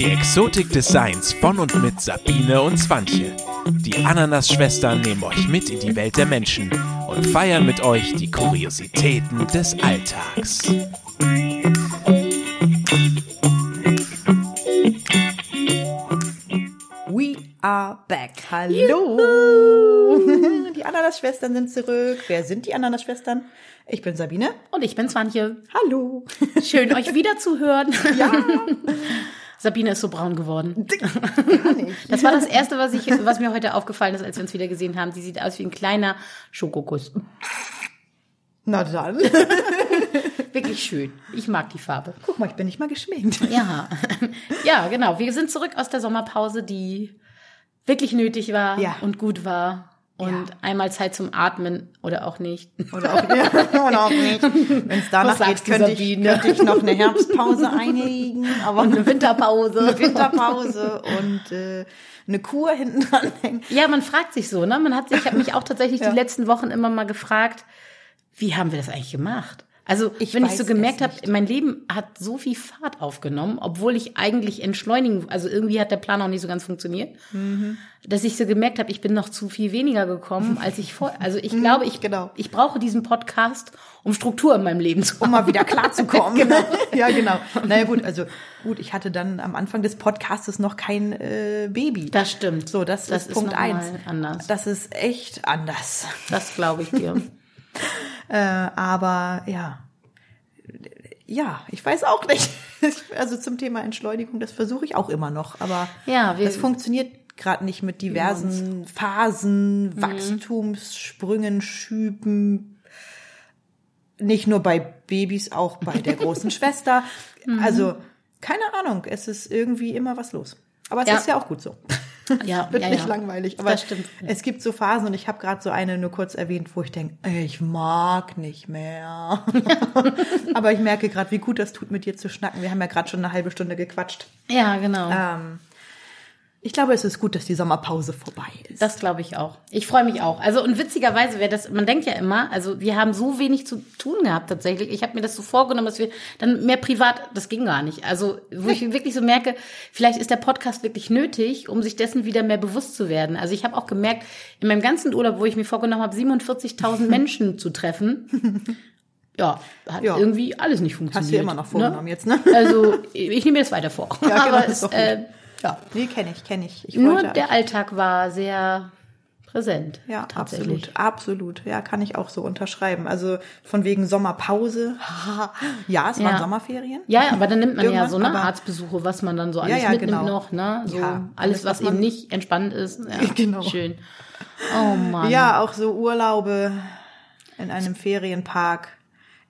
Die Exotik des Seins von und mit Sabine und Swantje. Die Ananas-Schwestern nehmen euch mit in die Welt der Menschen und feiern mit euch die Kuriositäten des Alltags. We are back. Hallo. Die Ananas-Schwestern sind zurück. Wer sind die Ananas-Schwestern? Ich bin Sabine. Und ich bin Swantje. Hallo. Schön, euch wieder zu hören. Ja. Sabine ist so braun geworden. Gar nicht. Das war das Erste, was, ich, was mir heute aufgefallen ist, als wir uns wieder gesehen haben. Sie sieht aus wie ein kleiner Schokokuss. Na dann. Wirklich schön. Ich mag die Farbe. Guck mal, ich bin nicht mal geschminkt. Ja, ja, genau. Wir sind zurück aus der Sommerpause, die wirklich nötig war Ja. und gut war. Und Ja. einmal Zeit zum Atmen oder auch nicht. Oder auch, ja, oder auch nicht. Wenn es danach geht, könnte ich, könnte ich noch eine Herbstpause einlegen. Aber Und eine Winterpause. eine Winterpause und äh, eine Kur hinten dran hängen. Ja, man fragt sich so, ne? Man hat sich, ich habe mich auch tatsächlich Ja. die letzten Wochen immer mal gefragt, wie haben wir das eigentlich gemacht? Also, Ich wenn ich so gemerkt habe, mein Leben hat so viel Fahrt aufgenommen, obwohl ich eigentlich entschleunigen, also irgendwie hat der Plan auch nicht so ganz funktioniert, Mhm. dass ich so gemerkt habe, ich bin noch zu viel weniger gekommen, als ich vor, also ich glaube, ich, genau. ich brauche diesen Podcast, um Struktur in meinem Leben zu um haben. mal wieder klarzukommen. genau. Ja, genau. Naja, gut, also gut, ich hatte dann am Anfang des Podcastes noch kein äh, Baby. Das stimmt. so, das, das ist Punkt noch mal eins. anders. Das ist echt anders. Das glaube ich dir. Äh, aber ja. Ja, ich weiß auch nicht. Also zum Thema Entschleunigung, das versuche ich auch immer noch. Aber Ja, das funktioniert gerade nicht mit diversen Phasen, Wachstumssprüngen, Schüben. Nicht nur bei Babys, auch bei der großen Schwester. Also, keine Ahnung, es ist irgendwie immer was los. Aber es Ja. ist ja auch gut so. Ja, Wird ja, nicht ja. langweilig. Aber Das stimmt. es gibt so Phasen und ich habe gerade so eine nur kurz erwähnt, wo ich denke, ich mag nicht mehr. Aber ich merke gerade, wie gut das tut, mit dir zu schnacken. Wir haben ja gerade schon eine halbe Stunde gequatscht. Ja, genau. Ähm, ich glaube, es ist gut, dass die Sommerpause vorbei ist. Das glaube ich auch. Ich freue mich auch. Also und witzigerweise wäre das, man denkt ja immer, also wir haben so wenig zu tun gehabt tatsächlich. Ich habe mir das so vorgenommen, dass wir dann mehr privat, das ging gar nicht. Also wo ich wirklich so merke, vielleicht ist der Podcast wirklich nötig, um sich dessen wieder mehr bewusst zu werden. Also ich habe auch gemerkt, in meinem ganzen Urlaub, wo ich mir vorgenommen habe, 47.000 Menschen zu treffen, ja, hat Ja. irgendwie alles nicht funktioniert. Hast du immer noch vorgenommen ne? jetzt, ne? Also ich nehme mir das weiter vor. Ja, genau, Aber es, äh, ja. Nee, kenne ich, kenne ich. ich Nur der Alltag war sehr präsent. Ja, absolut, absolut. Ja, kann ich auch so unterschreiben. Also von wegen Sommerpause. ja, es waren Ja. Sommerferien. Ja, aber dann nimmt man ja so ne, aber- Arztbesuche, was man dann so Ja, alles ja, mitnimmt genau. noch, ne? So Ja, alles, was, was eben nicht entspannt ist. Ja, Genau. Schön. Oh Mann. Ja, auch so Urlaube in einem Ferienpark,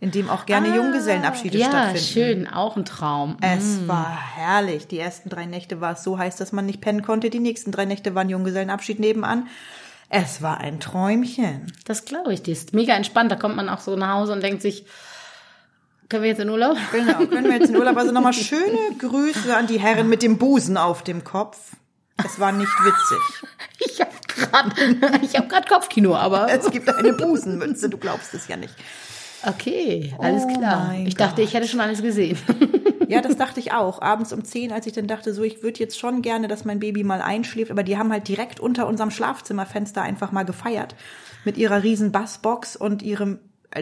in dem auch gerne Junggesellenabschiede ja, stattfinden. schön, auch ein Traum. Es war herrlich. Die ersten drei Nächte war es so heiß, dass man nicht pennen konnte. Die nächsten drei Nächte waren Junggesellenabschied nebenan. Es war ein Träumchen. Das glaube ich, die ist mega entspannt. Da kommt man auch so nach Hause und denkt sich, können wir jetzt in Urlaub? Genau, können wir jetzt in Urlaub. Also nochmal schöne Grüße an die Herren mit dem Busen auf dem Kopf. Es war nicht witzig. Ich habe gerade ich hab grad Kopfkino, aber Es gibt eine Busenmütze, du glaubst es ja nicht. Okay, alles Oh klar. Ich dachte, ich hätte schon alles gesehen. Ja, das dachte ich auch. Abends um 10, als ich dann dachte, so, ich würde jetzt schon gerne, dass mein Baby mal einschläft, aber die haben halt direkt unter unserem Schlafzimmerfenster einfach mal gefeiert. Mit ihrer riesen Bassbox und ihrem,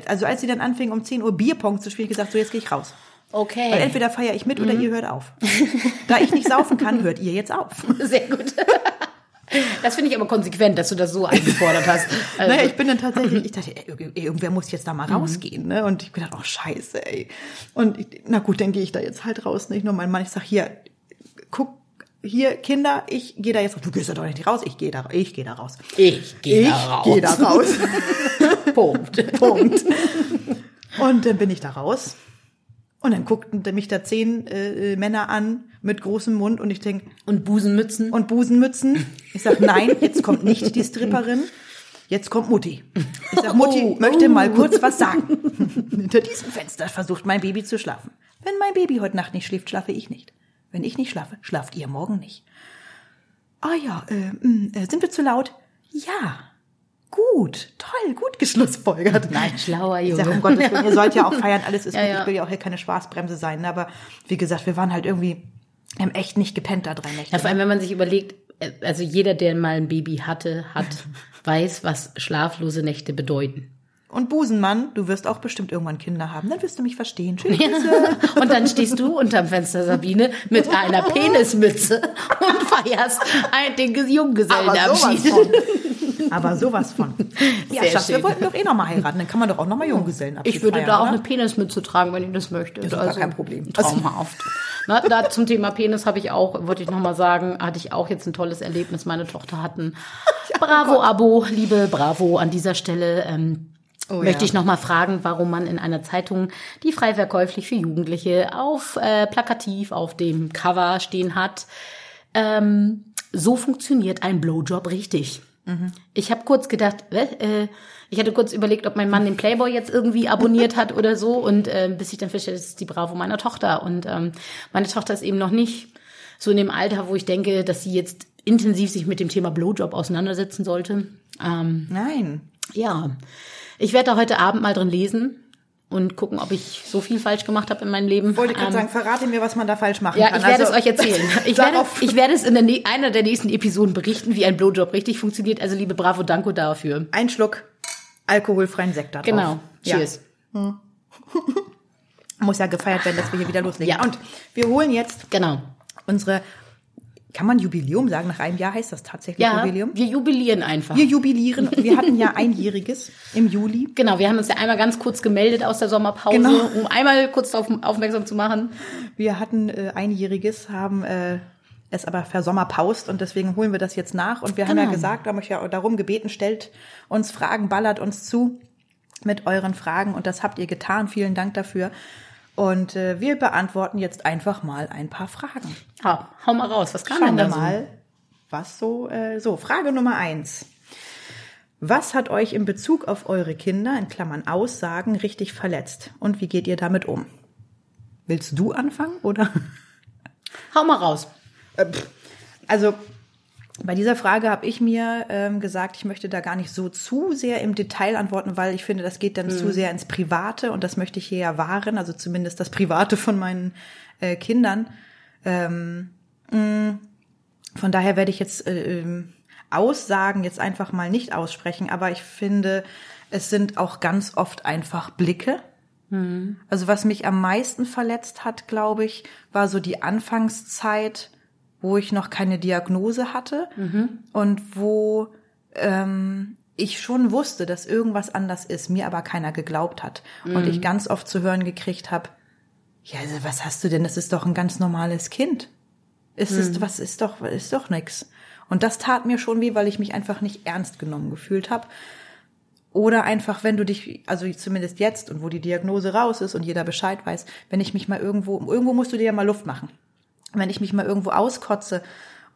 also als sie dann anfingen, um 10 Uhr Bierpong zu spielen, gesagt, so, jetzt gehe ich raus. Okay. Weil entweder feiere ich mit oder Mhm. ihr hört auf. da ich nicht saufen kann, hört ihr jetzt auf. Sehr gut. Das finde ich aber konsequent, dass du das so eingefordert hast. Also, Naja, ich bin dann tatsächlich, ich dachte, ey, ir- irgendwer muss jetzt da Mhm. mal rausgehen, ne? Und ich bin dann, oh scheiße, ey. Und ich, na gut, dann gehe ich da jetzt halt raus, nicht nur mein Mann. Ich sag, hier, guck, hier, Kinder, ich gehe da jetzt raus. Du gehst da doch nicht raus, ich gehe da, ich gehe da raus. ich gehe Ich da raus. gehe da raus. Punkt. Punkt. Und dann bin ich da raus. Und dann guckten mich da zehn äh, Männer an mit großem Mund und ich denk Und Busenmützen. und Busenmützen. Ich sag, nein, jetzt kommt nicht die Stripperin, jetzt kommt Mutti. Ich sag, Mutti Oh, möchte oh. mal kurz was sagen. Hinter diesem Fenster versucht mein Baby zu schlafen. Wenn mein Baby heute Nacht nicht schläft, schlafe ich nicht. Wenn ich nicht schlafe, schlaft ihr morgen nicht. Ah ja, äh, mh, äh, sind wir zu laut? Ja. Gut, toll, gut geschlussfolgert. Nein, Schlauer ich Junge. sag, um Gottes Willen, ihr sollt ja auch feiern, alles ist Ja, gut. ja. Ich will ja auch hier keine Spaßbremse sein. ne? Aber wie gesagt, wir waren halt irgendwie haben echt nicht gepennt da drei Nächte. Ja, vor allem, wenn man sich überlegt, äh, also jeder, der mal ein Baby hatte, hat, weiß, was schlaflose Nächte bedeuten. Und Busenmann, du wirst auch bestimmt irgendwann Kinder haben. Dann wirst du mich verstehen. Schöne Grüße. Und dann stehst du unterm Fenster, Sabine, mit einer Penismütze und feierst ein, den Junggesellenabschied. Aber sowas von. Ja, Sehr Schatz, wir schön. wollten doch eh noch mal heiraten. Dann kann man doch auch noch mal Junggesellenabschied Ich würde feiern, da auch oder? eine Penismütze tragen, wenn ich das möchte. Ist doch gar kein Problem. Traumhaft. Na, da zum Thema Penis habe ich auch, wollte ich noch mal sagen, hatte ich auch jetzt ein tolles Erlebnis. Meine Tochter hat ein oh Bravo-Abo, liebe Bravo an dieser Stelle. Ähm, Oh möchte ja. ich noch mal fragen, warum man in einer Zeitung, die frei verkäuflich für Jugendliche auf äh, plakativ auf dem Cover stehen hat, ähm, so funktioniert ein Blowjob richtig. Ich habe kurz gedacht, äh, ich hatte kurz überlegt, ob mein Mann den Playboy jetzt irgendwie abonniert hat oder so und äh, bis ich dann feststelle, das ist die Bravo meiner Tochter und ähm, meine Tochter ist eben noch nicht so in dem Alter, wo ich denke, dass sie jetzt intensiv sich mit dem Thema Blowjob auseinandersetzen sollte. Ähm, Nein. ja, ich werde da heute Abend mal drin lesen und gucken, ob ich so viel falsch gemacht habe in meinem Leben. Wollte gerade Ähm, sagen, verrate mir, was man da falsch machen ja, kann. ich werde Also, es euch erzählen. Ich werde, ich werde es in der, einer der nächsten Episoden berichten, wie ein Blowjob richtig funktioniert. Also liebe Bravo, danke dafür. Ein Schluck alkoholfreien Sekt da drauf. Genau. Ja. Cheers. Muss ja gefeiert werden, dass wir hier wieder loslegen. Ja. Und wir holen jetzt Genau. unsere, kann man Jubiläum sagen? Nach einem Jahr heißt das tatsächlich Ja, Jubiläum? wir jubilieren einfach. Wir jubilieren. Wir hatten ja einjähriges im Juli. Genau, wir haben uns ja einmal ganz kurz gemeldet aus der Sommerpause, Genau. um einmal kurz darauf aufmerksam zu machen. Wir hatten äh, einjähriges, haben äh, es aber versommerpaust und deswegen holen wir das jetzt nach. Und wir haben ja Genau. gesagt, haben euch ja darum gebeten, stellt uns Fragen, ballert uns zu mit euren Fragen und das habt ihr getan. Vielen Dank dafür. Und äh, wir beantworten jetzt einfach mal ein paar Fragen. Ja, hau mal raus, was kam Schauen denn wir da so? mal, was so, äh, so, Frage Nummer eins. Was hat euch in Bezug auf eure Kinder, in Klammern Aussagen, richtig verletzt? Und wie geht ihr damit um? Willst du anfangen oder? Hau mal raus. Also bei dieser Frage habe ich mir ähm, gesagt, ich möchte da gar nicht so zu sehr im Detail antworten, weil ich finde, das geht dann zu sehr ins Private und das möchte ich hier ja wahren, also zumindest das Private von meinen äh, Kindern. Ähm, mh, von daher werde ich jetzt äh, ähm, Aussagen jetzt einfach mal nicht aussprechen, aber ich finde, es sind auch ganz oft einfach Blicke. Also was mich am meisten verletzt hat, glaube ich, war so die Anfangszeit, wo ich noch keine Diagnose hatte und wo ähm, ich schon wusste, dass irgendwas anders ist, mir aber keiner geglaubt hat. Und ich ganz oft zu hören gekriegt habe, ja, also was hast du denn? Das ist doch ein ganz normales Kind. Ist es, was ist doch, ist doch nix. Und das tat mir schon weh, weil ich mich einfach nicht ernst genommen gefühlt habe. Oder einfach, wenn du dich, also zumindest jetzt und wo die Diagnose raus ist und jeder Bescheid weiß, wenn ich mich mal irgendwo, irgendwo musst du dir ja mal Luft machen. Wenn ich mich mal irgendwo auskotze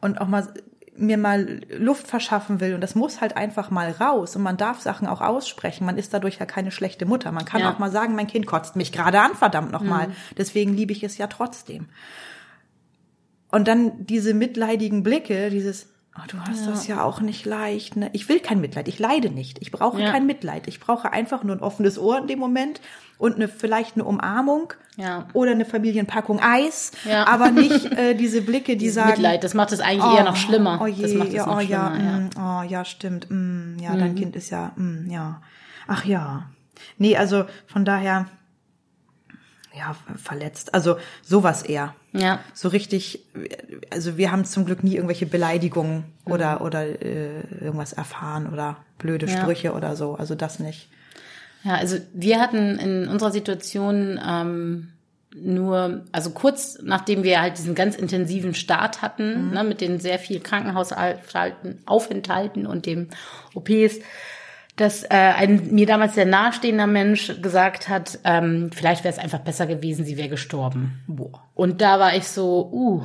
und auch mal mir mal Luft verschaffen will und das muss halt einfach mal raus und man darf Sachen auch aussprechen. Man ist dadurch ja keine schlechte Mutter. Man kann Ja. auch mal sagen, mein Kind kotzt mich gerade an, verdammt nochmal. Deswegen liebe ich es ja trotzdem. Und dann diese mitleidigen Blicke, dieses, oh, du hast das ja auch nicht leicht. Ne? Ich will kein Mitleid, ich leide nicht. Ich brauche Ja. kein Mitleid. Ich brauche einfach nur ein offenes Ohr in dem Moment und eine, vielleicht eine Umarmung Ja. oder eine Familienpackung Eis, Ja. aber nicht äh, diese Blicke, die sagen, Mitleid, das macht es eigentlich eher noch schlimmer. Oh je, das macht es ja, noch oh ja, schlimmer, ja. mm, oh ja, stimmt. Mm, ja, dein Kind ist ja, mm, ja. Ach ja. Nee, also von daher, ja, verletzt. Also sowas eher. Ja. So richtig, also wir haben zum Glück nie irgendwelche Beleidigungen oder, oder äh, irgendwas erfahren oder blöde Ja. Sprüche oder so. Also das nicht. Ja, also wir hatten in unserer Situation ähm, nur, also kurz nachdem wir halt diesen ganz intensiven Start hatten, ne, mit den sehr viel Krankenhausaufenthalten Aufenthalten und dem OPs, dass äh, ein mir damals sehr nahestehender Mensch gesagt hat, ähm, vielleicht wäre es einfach besser gewesen, sie wäre gestorben. Boah. Und da war ich so, uh,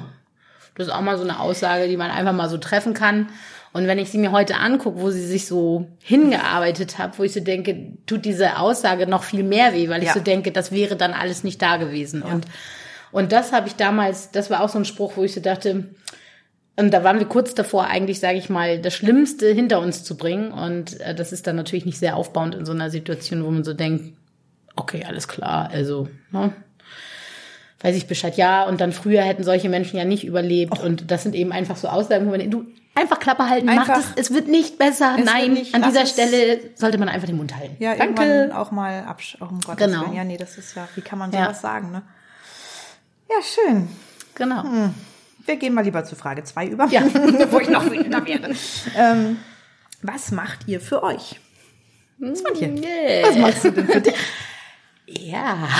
das ist auch mal so eine Aussage, die man einfach mal so treffen kann. Und wenn ich sie mir heute angucke, wo sie sich so hingearbeitet hat, wo ich so denke, tut diese Aussage noch viel mehr weh, weil ich Ja. so denke, das wäre dann alles nicht da gewesen. Und, und das habe ich damals, das war auch so ein Spruch, wo ich so dachte, und da waren wir kurz davor, eigentlich, sage ich mal, das Schlimmste hinter uns zu bringen. Und äh, das ist dann natürlich nicht sehr aufbauend in so einer Situation, wo man so denkt, okay, alles klar, also, ne? weiß ich Bescheid, ja, und dann früher hätten solche Menschen ja nicht überlebt. Und das sind eben einfach so Aussagen, wo man du einfach Klappe halten, Einfach- macht es, es wird nicht besser. Es Nein, nicht- an dieser es- Stelle sollte man einfach den Mund halten. Ja, Danke. irgendwann auch mal absch... Oh, um Gottes Genau. Willen. Ja, nee, das ist ja... Wie kann man Ja. sowas sagen, ne? Ja, schön. Genau. Wir gehen mal lieber zu Frage zwei über, Ja. bevor ich noch wütender werde. ähm, was macht ihr für euch? Swantje, Nee. was machst du denn für dich? Ja.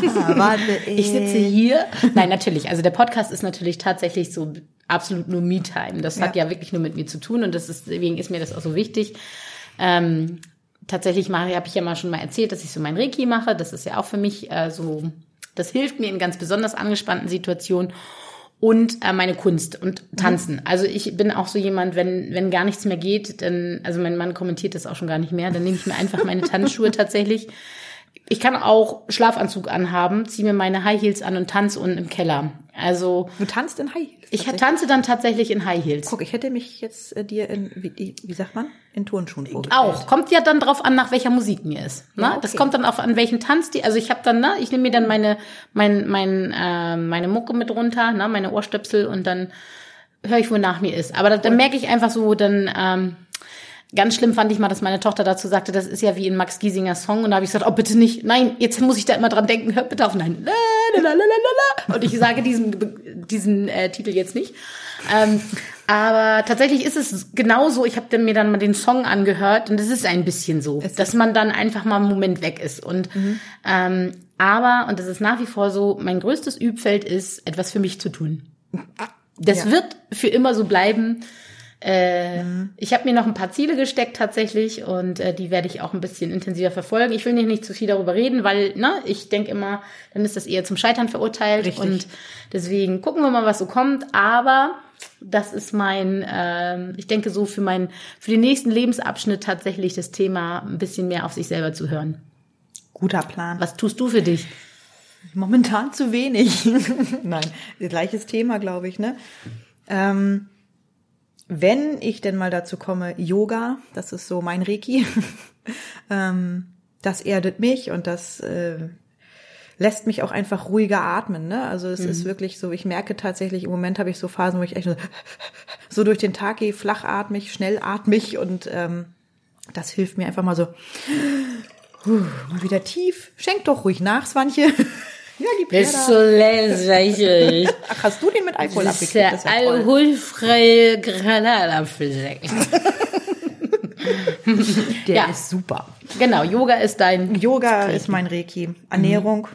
Ja, warte, Ich sitze hier. Nein, natürlich. Also der Podcast ist natürlich tatsächlich so absolut nur Me-Time. Das hat Ja. ja wirklich nur mit mir zu tun und das ist, deswegen ist mir das auch so wichtig. Ähm, tatsächlich mache, habe ich ja mal schon mal erzählt, dass ich so mein Reiki mache. Das ist ja auch für mich äh, so, das hilft mir in ganz besonders angespannten Situationen. Und äh, meine Kunst und Tanzen. Also ich bin auch so jemand, wenn, wenn gar nichts mehr geht, dann, also mein Mann kommentiert das auch schon gar nicht mehr, dann nehme ich mir einfach meine Tanzschuhe tatsächlich. Ich kann auch Schlafanzug anhaben, ziehe mir meine High Heels an und tanze unten im Keller. Also Du tanzt in High Heels. ich tanze dann tatsächlich in High Heels. Guck, ich hätte mich jetzt äh, dir in, wie, wie sagt man, in Turnschuhen vorgestellt. Auch. Kommt ja dann drauf an, nach welcher Musik mir ist. Ne? Ja, okay. Das kommt dann auch an welchen Tanz die. Also ich habe dann, ne, ich nehme mir dann meine, mein, mein, äh, meine Mucke mit runter, ne, meine Ohrstöpsel und dann höre ich, wo nach mir ist. Aber da, dann merke ich einfach so, dann ähm, ganz schlimm fand ich mal, dass meine Tochter dazu sagte, das ist ja wie in Max Giesinger Song. Und da habe ich gesagt, oh bitte nicht, nein, jetzt muss ich da immer dran denken, hör bitte auf, nein. Und ich sage diesen, diesen äh, Titel jetzt nicht. Ähm, aber tatsächlich ist es genauso. Ich habe mir dann mal den Song angehört und es ist ein bisschen so, dass man dann einfach mal einen Moment weg ist. Und ähm, aber und das ist nach wie vor so, mein größtes Übfeld ist, etwas für mich zu tun. Das Ja. wird für immer so bleiben. Äh, Ich habe mir noch ein paar Ziele gesteckt tatsächlich und äh, die werde ich auch ein bisschen intensiver verfolgen. Ich will nicht, nicht zu viel darüber reden, weil ne, ich denke immer, dann ist das eher zum Scheitern verurteilt Richtig. und deswegen gucken wir mal, was so kommt. Aber das ist mein, ähm, ich denke so für mein, für den nächsten Lebensabschnitt tatsächlich das Thema, ein bisschen mehr auf sich selber zu hören. Guter Plan. Was tust du für dich? Momentan zu wenig. Nein, gleiches Thema, glaube ich, ne? Ähm, wenn ich denn mal dazu komme, Yoga, das ist so mein Reiki, ähm, das erdet mich und das äh, lässt mich auch einfach ruhiger atmen. Ne? Also es ist wirklich so, ich merke tatsächlich, im Moment habe ich so Phasen, wo ich echt so, so durch den Tag gehe, flachatmig, schnellatmig und ähm, das hilft mir einfach mal so, Puh, mal wieder tief. Schenk doch ruhig nach, Swanche. ja, die Bist Pferde. du lächerlich. Ach, hast du den mit Alkohol Das ist abgekriegt? der Das ist ja alkoholfreie Granatapfelsekt. Der Ja. ist super. genau, Yoga ist dein Yoga ist mein Reiki. Ernährung.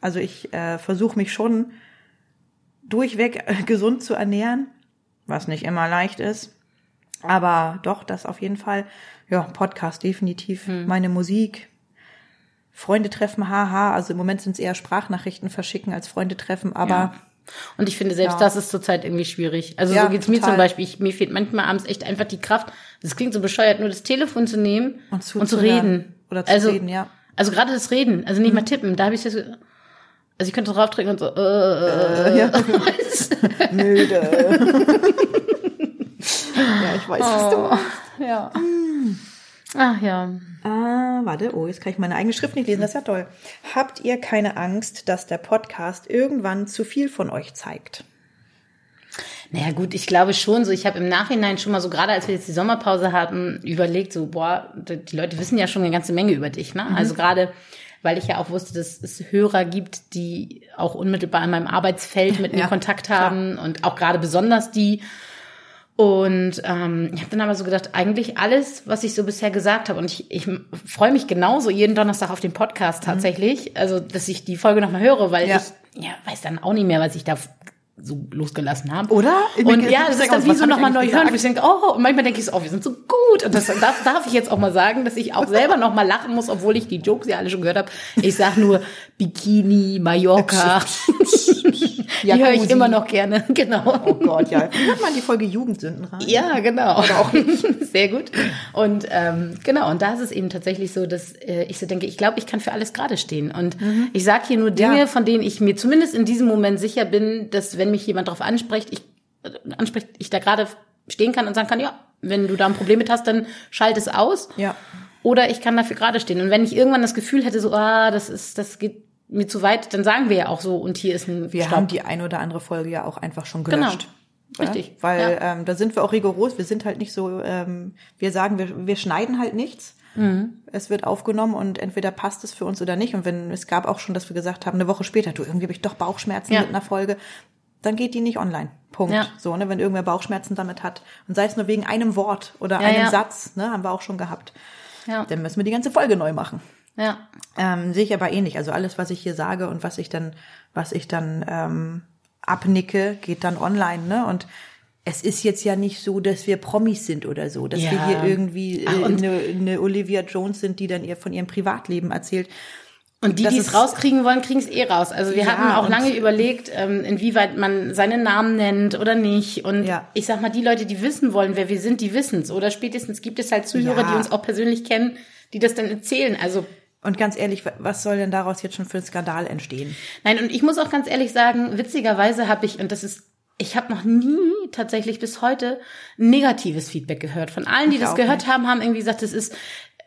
Also ich äh, versuche mich schon durchweg äh, gesund zu ernähren, was nicht immer leicht ist. Aber doch, das auf jeden Fall. Ja, Podcast definitiv. Meine Musik. Freunde treffen, haha. Also im Moment sind es eher Sprachnachrichten verschicken als Freunde treffen. Aber Ja. Und ich finde, selbst Ja. das ist zurzeit irgendwie schwierig. Also Ja, so geht's mir total. zum Beispiel. Ich, mir fehlt manchmal abends echt einfach die Kraft. Das klingt so bescheuert, nur das Telefon zu nehmen Und und, zu reden. Oder zu also, reden, ja. Also gerade das Reden, also nicht mal tippen. Da habe ich das. so- Also ich könnte draufdrücken und so. Äh, äh, ja. weißt du? müde. ja, ich weiß, was du Oh, ja. Ach ja. Ah, warte, oh, jetzt kann ich meine eigene Schrift nicht lesen, das ist ja toll. Habt ihr keine Angst, dass der Podcast irgendwann zu viel von euch zeigt? Naja gut, ich glaube schon so. Ich habe im Nachhinein schon mal so, gerade als wir jetzt die Sommerpause hatten, überlegt, so, boah, die Leute wissen ja schon eine ganze Menge über dich. Ne? Also gerade, weil ich ja auch wusste, dass es Hörer gibt, die auch unmittelbar in meinem Arbeitsfeld mit mir Ja, Kontakt klar. haben und auch gerade besonders die. Und ähm, ich habe dann aber so gedacht, eigentlich alles, was ich so bisher gesagt habe. Und ich, ich freue mich genauso jeden Donnerstag auf den Podcast tatsächlich. Also, dass ich die Folge nochmal höre, weil Ja. ich ja, weiß dann auch nicht mehr, was ich da so losgelassen habe. Oder? Ich Und ja, das das ist dann wie so nochmal neu eigentlich hören, gesagt? ich denke, oh, und manchmal denke ich so, oh, wir sind so gut. Und das darf, darf ich jetzt auch mal sagen, dass ich auch selber nochmal lachen muss, obwohl ich die Jokes ja alle schon gehört habe. Ich sag nur Bikini, Mallorca. die höre ich immer noch gerne. Genau. Oh Gott, ja. Hört mal die Folge Jugendsünden rein. Ja, genau. auch Sehr gut. Und ähm, genau, und da ist es eben tatsächlich so, dass äh, ich so denke, ich glaube, ich kann für alles gerade stehen. Und ich sage hier nur Dinge, Ja. von denen ich mir zumindest in diesem Moment sicher bin, dass wenn mich jemand darauf anspricht, ich äh, anspricht, ich da gerade stehen kann und sagen kann, ja, wenn du da ein Problem mit hast, dann schalt es aus. Ja. Oder ich kann dafür gerade stehen. Und wenn ich irgendwann das Gefühl hätte, so, ah, das ist, das geht mir zu weit, dann sagen wir ja auch so, und hier ist ein Wir Stopp. haben die ein oder andere Folge ja auch einfach schon Genau. gelöscht. Richtig. Ja? Weil Ja. ähm, da sind wir auch rigoros. Wir sind halt nicht so, ähm, wir sagen, wir, wir schneiden halt nichts. Mhm. Es wird aufgenommen und entweder passt es für uns oder nicht. Und wenn es gab auch schon, dass wir gesagt haben, eine Woche später, du irgendwie habe ich doch Bauchschmerzen Ja. mit einer Folge, dann geht die nicht online. Punkt. Ja. So, ne, wenn irgendwer Bauchschmerzen damit hat. Und sei es nur wegen einem Wort oder Ja, einem. Satz, ne, haben wir auch schon gehabt. Ja. Dann müssen wir die ganze Folge neu machen. Ja. Ähm, sehe ich aber ähnlich. Also alles, was ich hier sage und was ich dann, was ich dann ähm, abnicke, geht dann online, ne? Und es ist jetzt ja nicht so, dass wir Promis sind oder so, dass wir Ja. hier irgendwie Ach, äh, und- eine, eine Olivia Jones sind, die dann ihr von ihrem Privatleben erzählt. Und die, Das die es rauskriegen wollen, kriegen es eh raus. Also wir Ja, hatten auch lange überlegt, ähm, inwieweit man seinen Namen nennt oder nicht. Und Ja. ich sag mal, die Leute, die wissen wollen, wer wir sind, die wissen's. Oder spätestens gibt es halt Zuhörer, Ja. die uns auch persönlich kennen, die das dann erzählen. Also Und ganz ehrlich, wa- was soll denn daraus jetzt schon für ein Skandal entstehen? Nein, und ich muss auch ganz ehrlich sagen, witzigerweise habe ich, und das ist, ich habe noch nie tatsächlich bis heute negatives Feedback gehört. Von allen, die Ich das gehört nicht. haben, haben irgendwie gesagt, es ist,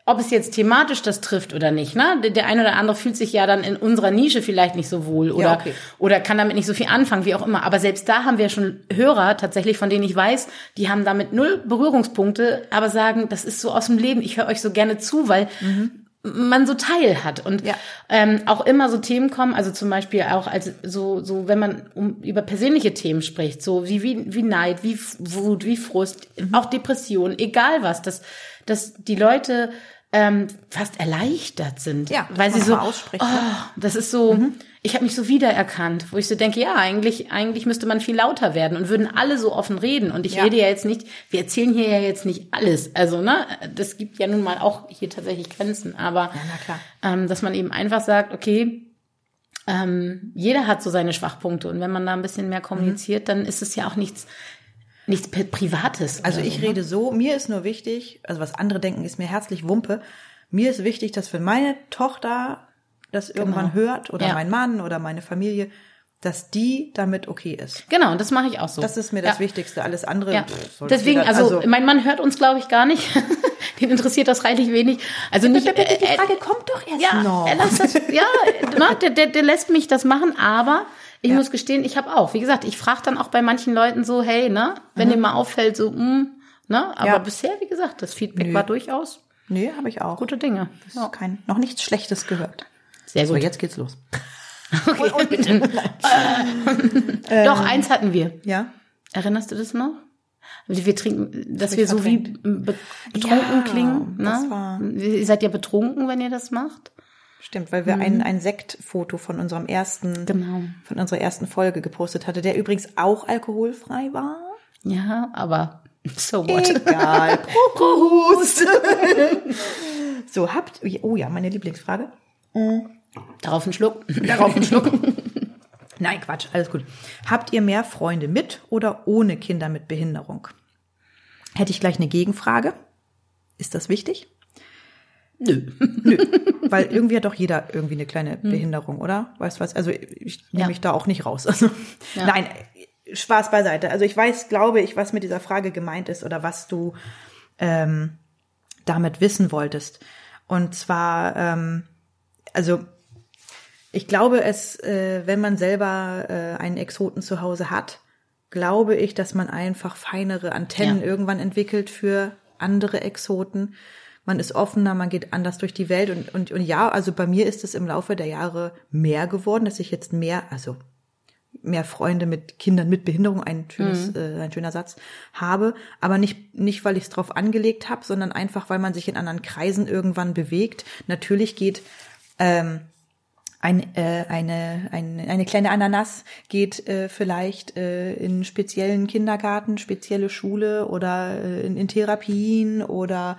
ob es jetzt thematisch das trifft oder nicht. Ne? Der- eine oder andere fühlt sich ja dann in unserer Nische vielleicht nicht so wohl oder, okay. oder kann damit nicht so viel anfangen, wie auch immer. Aber selbst da haben wir schon Hörer tatsächlich, von denen ich weiß, die haben damit null Berührungspunkte, aber sagen, das ist so aus dem Leben, ich höre euch so gerne zu, weil man so teil hat und Ja. ähm, auch immer so Themen kommen, also zum Beispiel auch als so so wenn man um, über persönliche Themen spricht, so wie wie, wie Neid, wie Wut, wie Frust, Mhm. auch Depression, egal was, dass dass die Leute ähm, fast erleichtert sind, Ja, weil sie so mal ausspricht, oh, ne? das ist so, ich habe mich so wiedererkannt, wo ich so denke, ja, eigentlich eigentlich müsste man viel lauter werden und würden alle so offen reden und ich Ja. rede ja jetzt nicht, wir erzählen hier ja jetzt nicht alles, also ne, das gibt ja nun mal auch hier tatsächlich Grenzen, aber klar. ähm, dass man eben einfach sagt, okay, ähm, jeder hat so seine Schwachpunkte und wenn man da ein bisschen mehr kommuniziert, dann ist es ja auch nichts, nichts Pri- Privates. Also ich so, ne? rede so, mir ist nur wichtig, also was andere denken, ist mir herzlich Wumpe. Mir ist wichtig, dass wenn meine Tochter das irgendwann hört oder Genau. Ja. mein Mann oder meine Familie, dass die damit okay ist. Genau, und das mache ich auch so. Das ist mir das ja. Wichtigste. Alles andere. Ja, pff, deswegen, jeder- also, mein Mann hört uns, glaube ich, gar nicht. Den interessiert das reichlich wenig. Also nicht. die äh, äh, Frage kommt doch erst ja, noch. er lässt das, ja, ne, der, der, der lässt mich das machen, aber ich muss gestehen, ich habe auch, wie gesagt, ich frage dann auch bei manchen Leuten so, hey, ne, wenn dir mal auffällt, so, mh, ne, aber Ja. bisher, wie gesagt, das Feedback Nö. war durchaus Nee, habe ich auch. gute Dinge. Ja. Kein, noch nichts Schlechtes gehört. Sehr So, gut. jetzt geht's los. Okay. Doch, eins hatten wir. Ja? Erinnerst du das noch? Wir trinken, dass wir so wie betrunken Ja, klingen. Ne? Ihr seid ja betrunken, wenn ihr das macht. Stimmt, weil wir ein, ein Sektfoto von unserem ersten, Genau. von unserer ersten Folge gepostet hatte, der übrigens auch alkoholfrei war. Ja, aber so what? Egal. Prost. so, habt, oh ja, meine Lieblingsfrage. Darauf einen Schluck. Darauf einen Schluck. Nein, Quatsch, alles gut. Habt ihr mehr Freunde mit oder ohne Kinder mit Behinderung? Hätte ich gleich eine Gegenfrage. Ist das wichtig? Nö. Weil irgendwie hat doch jeder irgendwie eine kleine Behinderung, oder? Weißt du was? Also ich nehme Ja. mich da auch nicht raus. Also, Ja. Nein, Spaß beiseite. Also ich weiß, glaube ich, was mit dieser Frage gemeint ist oder was du ähm, damit wissen wolltest. Und zwar, ähm, also ich glaube, es, äh, wenn man selber äh, einen Exoten zu Hause hat, glaube ich, dass man einfach feinere Antennen Ja. irgendwann entwickelt für andere Exoten. Man ist offener, man geht anders durch die Welt und, und, und ja, also bei mir ist es im Laufe der Jahre mehr geworden, dass ich jetzt mehr, also mehr Freunde mit Kindern mit Behinderung, ein schönes, äh, ein schöner Satz, habe, aber nicht, nicht weil ich es drauf angelegt habe, sondern einfach, weil man sich in anderen Kreisen irgendwann bewegt. Natürlich geht ähm, ein, äh, eine, eine, eine kleine Ananas geht äh, vielleicht äh, in speziellen Kindergarten, spezielle Schule oder äh, in, in Therapien oder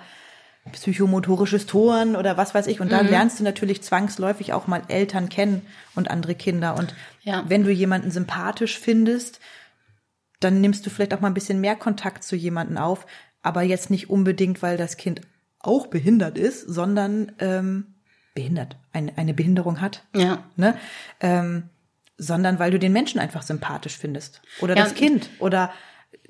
psychomotorisches Turnen oder was weiß ich. Und da lernst du natürlich zwangsläufig auch mal Eltern kennen und andere Kinder. Und Ja. wenn du jemanden sympathisch findest, dann nimmst du vielleicht auch mal ein bisschen mehr Kontakt zu jemanden auf, aber jetzt nicht unbedingt, weil das Kind auch behindert ist, sondern ähm, behindert, eine, eine Behinderung hat, Ja. ne? Ähm, sondern weil du den Menschen einfach sympathisch findest oder Ja, das Kind oder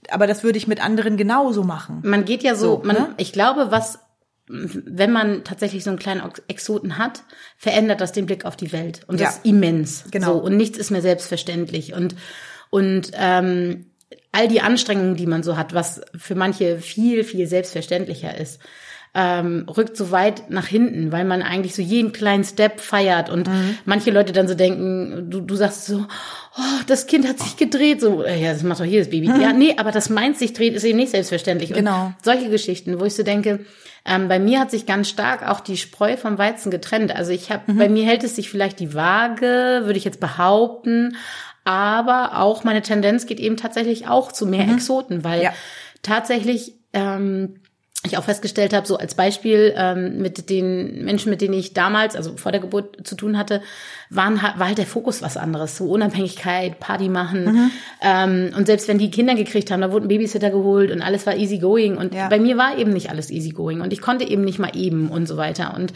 aber das würde ich mit anderen genauso machen. Man geht ja so, So, man, ne? ich glaube, was wenn man tatsächlich so einen kleinen Exoten hat, verändert das den Blick auf die Welt. Und Ja. das ist immens. Genau. So, und nichts ist mehr selbstverständlich. Und, und ähm, all die Anstrengungen, die man so hat, was für manche viel, viel selbstverständlicher ist, ähm, rückt so weit nach hinten, weil man eigentlich so jeden kleinen Step feiert und Mhm. manche Leute dann so denken, du, du sagst so, oh, das Kind hat sich gedreht, so, äh, ja, das macht doch jedes Baby. Ja, nee, aber das meint sich dreht, ist eben nicht selbstverständlich. Und Mhm. Genau. solche Geschichten, wo ich so denke, ähm, bei mir hat sich ganz stark auch die Spreu vom Weizen getrennt. Also ich habe, Mhm. bei mir hält es sich vielleicht die Waage, würde ich jetzt behaupten, aber auch meine Tendenz geht eben tatsächlich auch zu mehr Exoten, weil Mhm. Ja. tatsächlich ähm, ich auch festgestellt habe, so als Beispiel ähm, mit den Menschen, mit denen ich damals, also vor der Geburt zu tun hatte, waren, war halt der Fokus was anderes. So Unabhängigkeit, Party machen. Mhm. Ähm, und selbst wenn die Kinder gekriegt haben, da wurden Babysitter geholt und alles war easy going. Und Ja. bei mir war eben nicht alles easy going. Und ich konnte eben nicht mal eben und so weiter. Und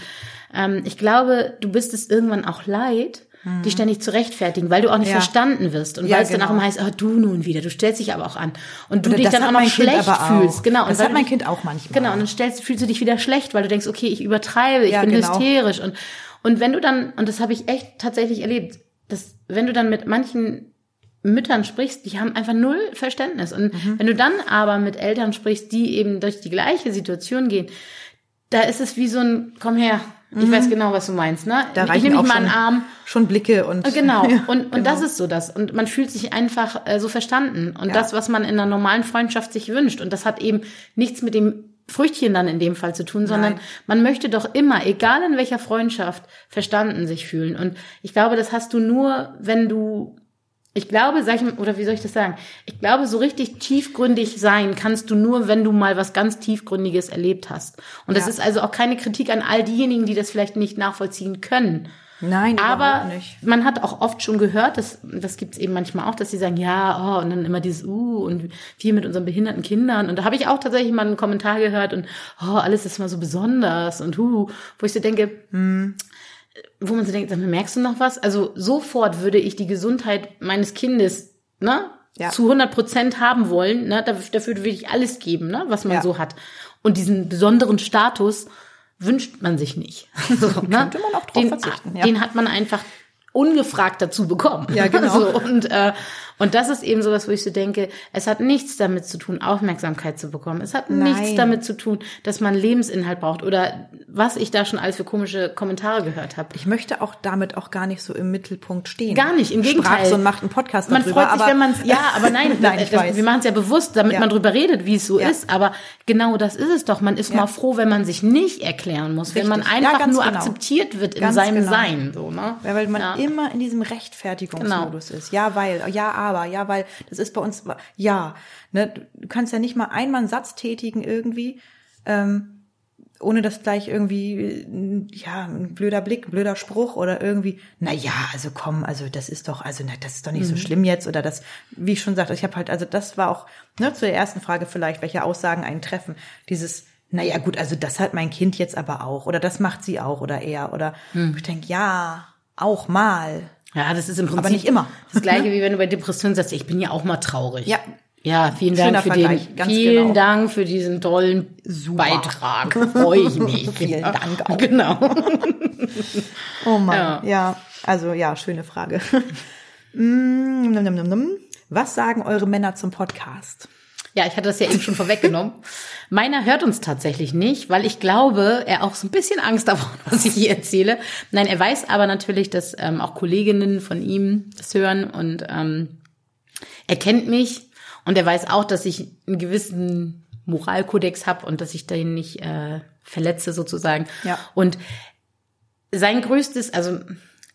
ähm, ich glaube, du bist es irgendwann auch leid, dich ständig zu rechtfertigen, weil du auch nicht Mhm. Ja. verstanden wirst. Und Ja, weil es dann auch genau. immer heißt, oh, du nun wieder, du stellst dich aber auch an. Und du Oder dich dann auch noch schlecht fühlst. Genau. Das und hat mein Kind auch manchmal. Genau, und dann stellst, fühlst du dich wieder schlecht, weil du denkst, okay, ich übertreibe, ich Ja, bin genau. hysterisch. Und, und wenn du dann, und das habe ich echt tatsächlich erlebt, dass wenn du dann mit manchen Müttern sprichst, die haben einfach null Verständnis. Und Mhm. wenn du dann aber mit Eltern sprichst, die eben durch die gleiche Situation gehen, da ist es wie so ein, komm her, ich weiß genau, was du meinst, ne? Mhm. Da ich nehme auch mal schon, an den Arm. schon Blicke und Genau. Ja, und, und genau. das ist so das. Und man fühlt sich einfach äh, so verstanden. Und Ja. das, was man in einer normalen Freundschaft sich wünscht. Und das hat eben nichts mit dem Früchtchen dann in dem Fall zu tun, sondern Nein. man möchte doch immer, egal in welcher Freundschaft, verstanden sich fühlen. Und ich glaube, das hast du nur, wenn du, ich glaube, sag ich, mal- oder wie soll ich das sagen? Ich glaube, so richtig tiefgründig sein kannst du nur, wenn du mal was ganz Tiefgründiges erlebt hast. Und das Ja. ist also auch keine Kritik an all diejenigen, die das vielleicht nicht nachvollziehen können. Nein, Aber man hat auch oft schon gehört, das, das gibt's eben manchmal auch, dass sie sagen, ja, oh, und dann immer dieses, uh, und wir mit unseren behinderten Kindern. Und da habe ich auch tatsächlich mal einen Kommentar gehört und, oh, alles ist mal so besonders und hu, wo ich so denke, Hm. Wo man so denkt, mal, merkst du noch was? Also sofort würde ich die Gesundheit meines Kindes, ne, Ja. zu 100 Prozent haben wollen, ne, dafür, dafür würde ich alles geben, ne, was man Ja. so hat. Und diesen besonderen Status wünscht man sich nicht. So, ne? Könnte man auch drauf den, verzichten, ja. Den hat man einfach ungefragt dazu bekommen. Ja, genau. So, und, äh, und das ist eben sowas, wo ich so denke, es hat nichts damit zu tun, Aufmerksamkeit zu bekommen. Es hat nichts Nein. damit zu tun, dass man Lebensinhalt braucht oder was ich da schon alles für komische Kommentare gehört habe. Ich möchte auch damit auch gar nicht so im Mittelpunkt stehen. Gar nicht, im Gegenteil. Und macht einen Podcast Man darüber. freut sich, wenn man es, ja, aber nein, Nein, das, weiß. wir machen es ja bewusst, damit Ja. man drüber redet, wie es so Ja. ist. Aber genau das ist es doch. Man ist Ja. mal froh, wenn man sich nicht erklären muss, wenn man Richtig. Einfach nur genau. akzeptiert wird in Ganz seinem genau. Sein, so, ne? Ja, weil man immer in diesem Rechtfertigungsmodus ist. Ja, weil, ja, aber, ja, weil, das ist bei uns, ja, ne, du kannst ja nicht mal einmal einen Satz tätigen irgendwie, ähm, ohne dass gleich irgendwie, äh, ja, ein blöder Blick, ein blöder Spruch oder irgendwie, na ja, also komm, also das ist doch, also na, das ist doch nicht so schlimm jetzt oder das, wie ich schon sagte, ich habe halt, also das war auch, ne, zu der ersten Frage vielleicht, welche Aussagen einen treffen, dieses, naja gut, also das hat mein Kind jetzt aber auch oder das macht sie auch oder er oder ich denke, ja, auch mal. Ja, das ist im Prinzip Aber nicht immer. das Gleiche, wie wenn du bei Depressionen sagst, ich bin ja auch mal traurig. Ja. Ja, vielen Schöner Dank für Vergleich, den, vielen genau. Dank für diesen tollen Beitrag. Freue ich mich. Vielen Ja, Dank auch. Genau. Oh Mann, Ja. ja. Also ja, schöne Frage. Mm. Was sagen eure Männer zum Podcast? Ja, ich hatte das ja eben schon vorweggenommen. Meiner hört uns tatsächlich nicht, weil ich glaube, er auch so ein bisschen Angst davor, hat, was ich hier erzähle. Nein, er weiß aber natürlich, dass ähm, auch Kolleginnen von ihm das hören und ähm, er kennt mich und er weiß auch, dass ich einen gewissen Moralkodex habe und dass ich den nicht äh, verletze sozusagen. Ja. Und sein größtes, also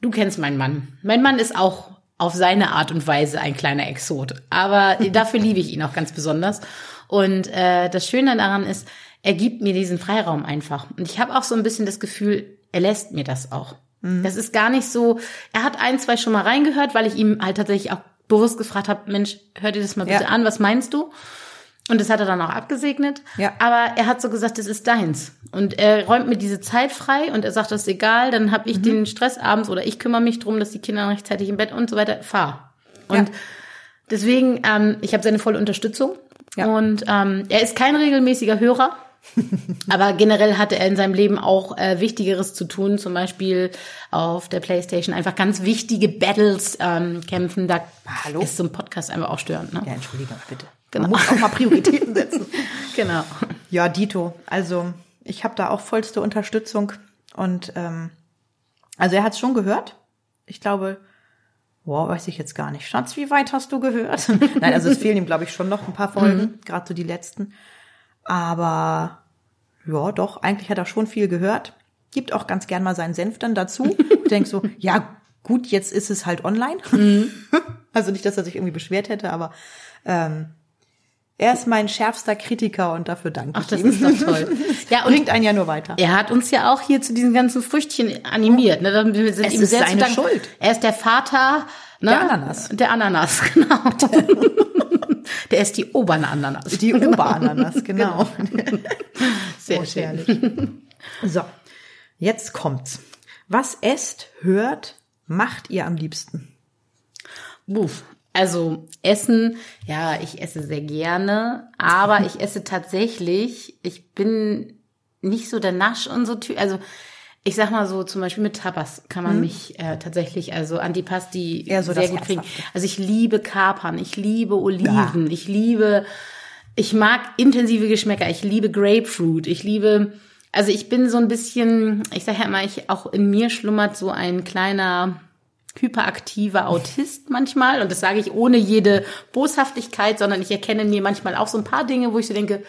du kennst meinen Mann. Mein Mann ist auch auf seine Art und Weise ein kleiner Exot. Aber dafür liebe ich ihn auch ganz besonders. Und äh, das Schöne daran ist, er gibt mir diesen Freiraum einfach. Und ich habe auch so ein bisschen das Gefühl, er lässt mir das auch. Das ist gar nicht so, er hat ein, zwei schon mal reingehört, weil ich ihm halt tatsächlich auch bewusst gefragt habe, Mensch, hör dir das mal bitte Ja. an, was meinst du? Und das hat er dann auch abgesegnet. Ja. Aber er hat so gesagt, das ist deins. Und er räumt mir diese Zeit frei und er sagt, das ist egal, dann habe ich Mhm. den Stress abends oder ich kümmere mich drum, dass die Kinder rechtzeitig im Bett und so weiter. Fahr. Und Ja. deswegen, ähm, ich habe seine volle Unterstützung. Ja. Und ähm, er ist kein regelmäßiger Hörer. Aber generell hatte er in seinem Leben auch äh, Wichtigeres zu tun, zum Beispiel auf der Playstation einfach ganz wichtige Battles ähm, kämpfen. Da Hallo? ist so ein Podcast einfach auch störend. Ne? Ja, Entschuldigung, bitte. Genau. Man muss auch mal Prioritäten setzen. Genau. Ja, Dito. Also ich habe da auch vollste Unterstützung. Und ähm, also er hat es schon gehört. Ich glaube, boah, weiß ich jetzt gar nicht. Schatz, wie weit hast du gehört? Nein, also es fehlen ihm, glaube ich, schon noch ein paar Folgen, gerade so die letzten. Aber ja, doch, eigentlich hat er schon viel gehört. Gibt auch ganz gern mal seinen Senf dann dazu. Ich denk so, ja, gut, jetzt ist es halt online. Also nicht, dass er sich irgendwie beschwert hätte, aber ähm, er ist mein schärfster Kritiker und dafür danke Ach, ich das ihm. ist doch toll. Ja, und Bringt einen ja nur weiter. er hat uns ja auch hier zu diesen ganzen Früchtchen animiert. Ne? Wir sind Es ihm ist sehr seine. Schuld. Er ist der Vater ne? Der Ananas. Der Ananas, genau. der ist die Oberananas. Die Oberananas, genau. Sehr Oh, schön. So, jetzt kommt's. Was esst, hört, macht ihr am liebsten? Uff. Also Essen, ja, ich esse sehr gerne, aber ich esse tatsächlich, ich bin nicht so der Nasch und so Typ, also ich sag mal so, zum Beispiel mit Tapas kann man mich äh, tatsächlich, also Antipasti Mhm. Eher so sehr gut kriegen. Also ich liebe Kapern, ich liebe Oliven, ich liebe, ich mag intensive Geschmäcker, ich liebe Grapefruit, ich liebe, also ich bin so ein bisschen, ich sag ja immer, ich auch in mir schlummert so ein kleiner hyperaktiver Autist manchmal und das sage ich ohne jede Boshaftigkeit, sondern ich erkenne mir manchmal auch so ein paar Dinge, wo ich so denke,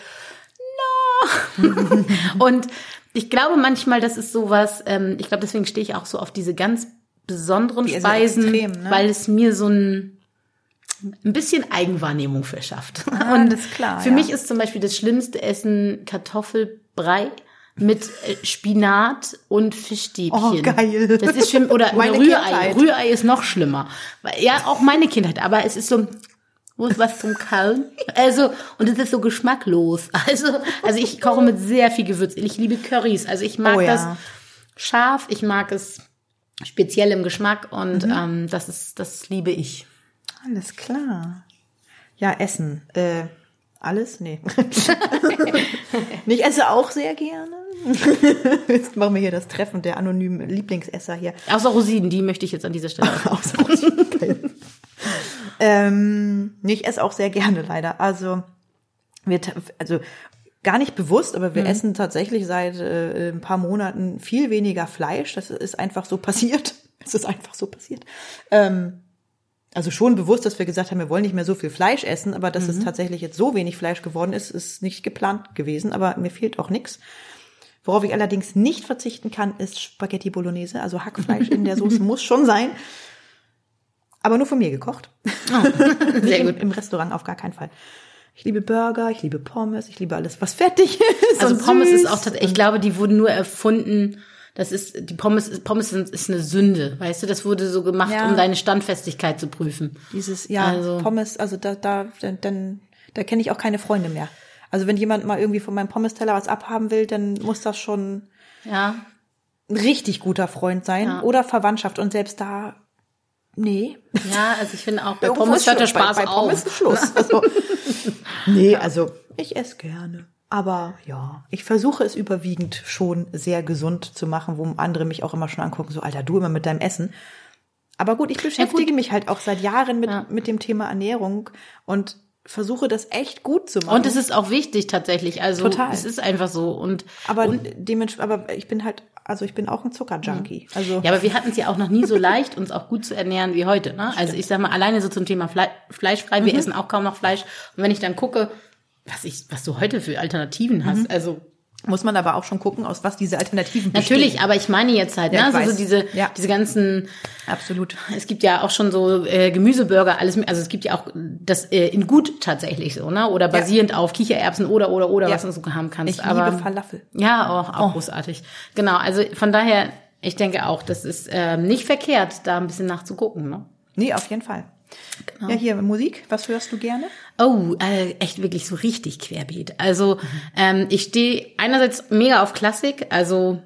no. und ich glaube manchmal, das ist sowas, ähm, ich glaube, deswegen stehe ich auch so auf diese ganz besonderen Die Speisen, extrem, ne? weil es mir so ein ein bisschen Eigenwahrnehmung verschafft. Ah, und klar, für ja. mich ist zum Beispiel das schlimmste Essen Kartoffelbrei mit äh, Spinat und Fischstäbchen. Oh, geil. Das ist schlimm. Oder, oder Meine Rührei. Kindheit. Rührei ist noch schlimmer. Ja, auch meine Kindheit. Aber es ist so, wo ist was zum Kauen? Also, und es ist so geschmacklos. Also, also ich koche mit sehr viel Gewürz. Ich liebe Currys. Also ich mag Oh, ja. das scharf. Ich mag es speziell im Geschmack und Mhm. ähm, das ist, das liebe ich. Alles klar. Ja, Essen. Äh, alles? Nee. ich esse auch sehr gerne. Jetzt machen wir hier das Treffen der anonymen Lieblingsesser hier. Außer Rosinen, die möchte ich jetzt an dieser Stelle. Außer Geil. ähm, nee, ich esse auch sehr gerne leider. Also, wir, also gar nicht bewusst, aber wir essen tatsächlich seit äh, ein paar Monaten viel weniger Fleisch. Das ist einfach so passiert. Es ist einfach so passiert. Ähm, also schon bewusst, dass wir gesagt haben, wir wollen nicht mehr so viel Fleisch essen, aber dass es tatsächlich jetzt so wenig Fleisch geworden ist, ist nicht geplant gewesen. Aber mir fehlt auch nichts. Worauf ich allerdings nicht verzichten kann, ist Spaghetti Bolognese. Also Hackfleisch in der Soße muss schon sein. Aber nur von mir gekocht. Nicht Sehr im, gut. Im Restaurant auf gar keinen Fall. Ich liebe Burger, ich liebe Pommes, ich liebe alles, was fertig ist. Also Pommes süß. ist auch tatsächlich, ich glaube, die wurden nur erfunden. Das ist, die Pommes, Pommes ist eine Sünde, weißt du? Das wurde so gemacht, Ja. um deine Standfestigkeit zu prüfen. Dieses, ja, Also- Pommes, also da, da, dann, dann da kenne ich auch keine Freunde mehr. Also wenn jemand mal irgendwie von meinem Pommes-Teller was abhaben will, dann muss das schon Ja. ein richtig guter Freund sein Ja. oder Verwandtschaft. Und selbst da, nee. Ja, also ich finde auch, bei Irgendwo Pommes hört der. Spaß bei, bei Pommes auf. ist Schluss. Also, nee, also ich esse gerne. Aber ja, ich versuche es überwiegend schon sehr gesund zu machen, wo andere mich auch immer schon angucken, so Alter, du immer mit deinem Essen. Aber gut, ich beschäftige mich halt auch seit Jahren mit, Ja. mit dem Thema Ernährung und versuche das echt gut zu machen. Und es ist auch wichtig tatsächlich. Also Total. es ist einfach so. Und aber dementsprechend, aber ich bin halt, also ich bin auch ein Zuckerjunkie. Also ja, aber wir hatten es ja auch noch nie so leicht, uns auch gut zu ernähren wie heute. Ne? Also ich sag mal, alleine so zum Thema Fle Fleischfrei, Mhm. wir essen auch kaum noch Fleisch. Und wenn ich dann gucke, was ich, was du heute für Alternativen hast, Mhm. also muss man aber auch schon gucken, aus was diese Alternativen bestehen. Natürlich, aber ich meine jetzt halt, Ja, ne? Also so diese, Ja. diese ganzen, Absolut. es gibt ja auch schon so äh, Gemüseburger, alles, also es gibt ja auch das äh, in gut tatsächlich so, ne? Oder basierend auf Kichererbsen oder oder oder Ja. was du so haben kannst. Ich aber liebe Falafel. ja, auch, auch großartig. Genau, also von daher, ich denke auch, das ist ähm, nicht verkehrt, da ein bisschen nachzugucken, ne? Nee, auf jeden Fall. Genau. Ja, hier Musik, was hörst du gerne? Oh, äh, echt wirklich so richtig querbeet. Also ähm, ich stehe einerseits mega auf Klassik, also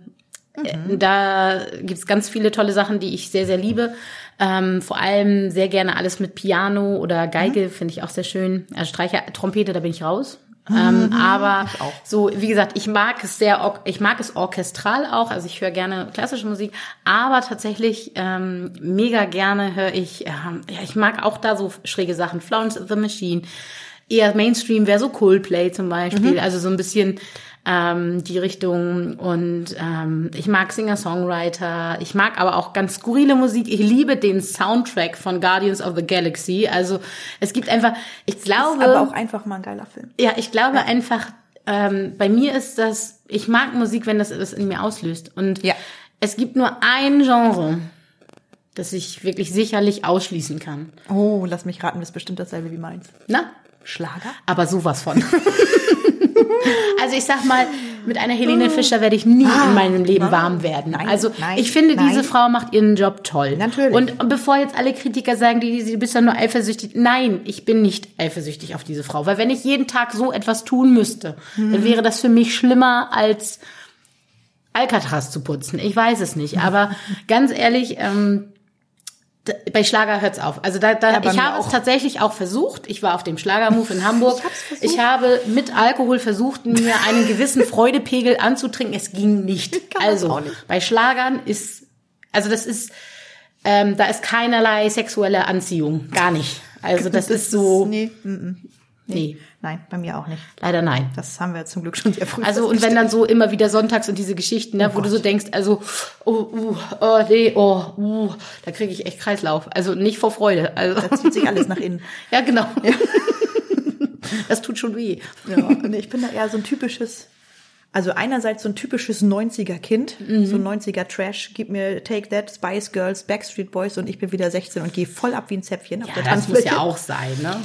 äh, da gibt's ganz viele tolle Sachen, die ich sehr, sehr liebe. Ähm, vor allem sehr gerne alles mit Piano oder Geige, finde ich auch sehr schön. Also Streicher, Trompete, da bin ich raus. Ähm, aber so, wie gesagt, ich mag es sehr, ich mag es orchestral auch, also ich höre gerne klassische Musik, aber tatsächlich ähm, mega gerne höre ich, ähm, ja, ich mag auch da so schräge Sachen, Florence the Machine, eher Mainstream wäre so Coldplay zum Beispiel, also so ein bisschen ähm, die Richtung und ähm, ich mag Singer-Songwriter, ich mag aber auch ganz skurrile Musik. Ich liebe den Soundtrack von Guardians of the Galaxy. Also es gibt einfach, ich glaube, Aber auch einfach mal ein geiler Film. ja, ich glaube einfach, ähm, bei mir ist das, ich mag Musik, wenn das das in mir auslöst. Und Ja. es gibt nur ein Genre, das ich wirklich sicherlich ausschließen kann. Oh, lass mich raten, das ist bestimmt dasselbe wie meins. Na? Schlager? Aber sowas von. also ich sag mal, mit einer Helene Fischer werde ich nie in meinem Leben warm werden. nein, also nein, ich finde, nein. diese Frau macht ihren Job toll. Natürlich. Und bevor jetzt alle Kritiker sagen, die, die, du bist ja nur eifersüchtig. Nein, ich bin nicht eifersüchtig auf diese Frau. Weil wenn ich jeden Tag so etwas tun müsste, Mhm. dann wäre das für mich schlimmer als Alcatraz zu putzen. Ich weiß es nicht. Aber ganz ehrlich, ähm, bei Schlager hört's auf. Also da, da Ja, ich habe es auch. tatsächlich auch versucht. Ich war auf dem Schlagermove in Hamburg. Ich. Ich habe mit Alkohol versucht, mir einen gewissen Freudepegel anzutrinken. Es ging nicht. Also nicht. bei Schlagern ist, also das ist, ähm, da ist keinerlei sexuelle Anziehung, gar nicht. Also das, ist so, Nee, mm, mm. Nee, nein, bei mir auch nicht. leider nein. Das haben wir zum Glück schon sehr früh Also und wenn dann so immer wieder sonntags und diese Geschichten, ne, wo du so denkst, also oh, uh, oh nee, oh, uh, da kriege ich echt Kreislauf. Also nicht vor Freude. Also Da zieht sich alles nach innen. ja genau. Das tut schon weh. Ja, ich bin da eher so ein typisches, also einerseits so ein typisches 90er-Kind, Mhm. so ein 90er-Trash, gib mir Take That, Spice Girls, Backstreet Boys und ich bin wieder 16 und gehe voll ab wie ein Zäpfchen auf Ja, der das muss ja auch sein, ne?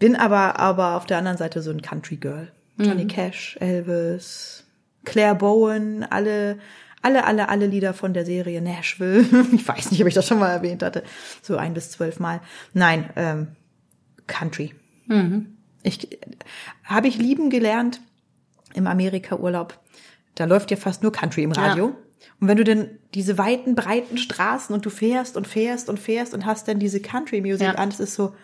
Bin aber, aber auf der anderen Seite so ein Country-Girl. Mhm. Johnny Cash, Elvis, Claire Bowen, alle, alle, alle, alle Lieder von der Serie Nashville. Ich weiß nicht, ob ich das schon mal erwähnt hatte. So ein bis zwölf Mal. Nein, ähm, Country. Mhm. Ich habe ich lieben gelernt im Amerika-Urlaub. Da läuft ja fast nur Country im Radio. Ja. Und wenn du denn diese weiten, breiten Straßen und du fährst und fährst und fährst und hast dann diese Country-Musik Ja. an, das ist so,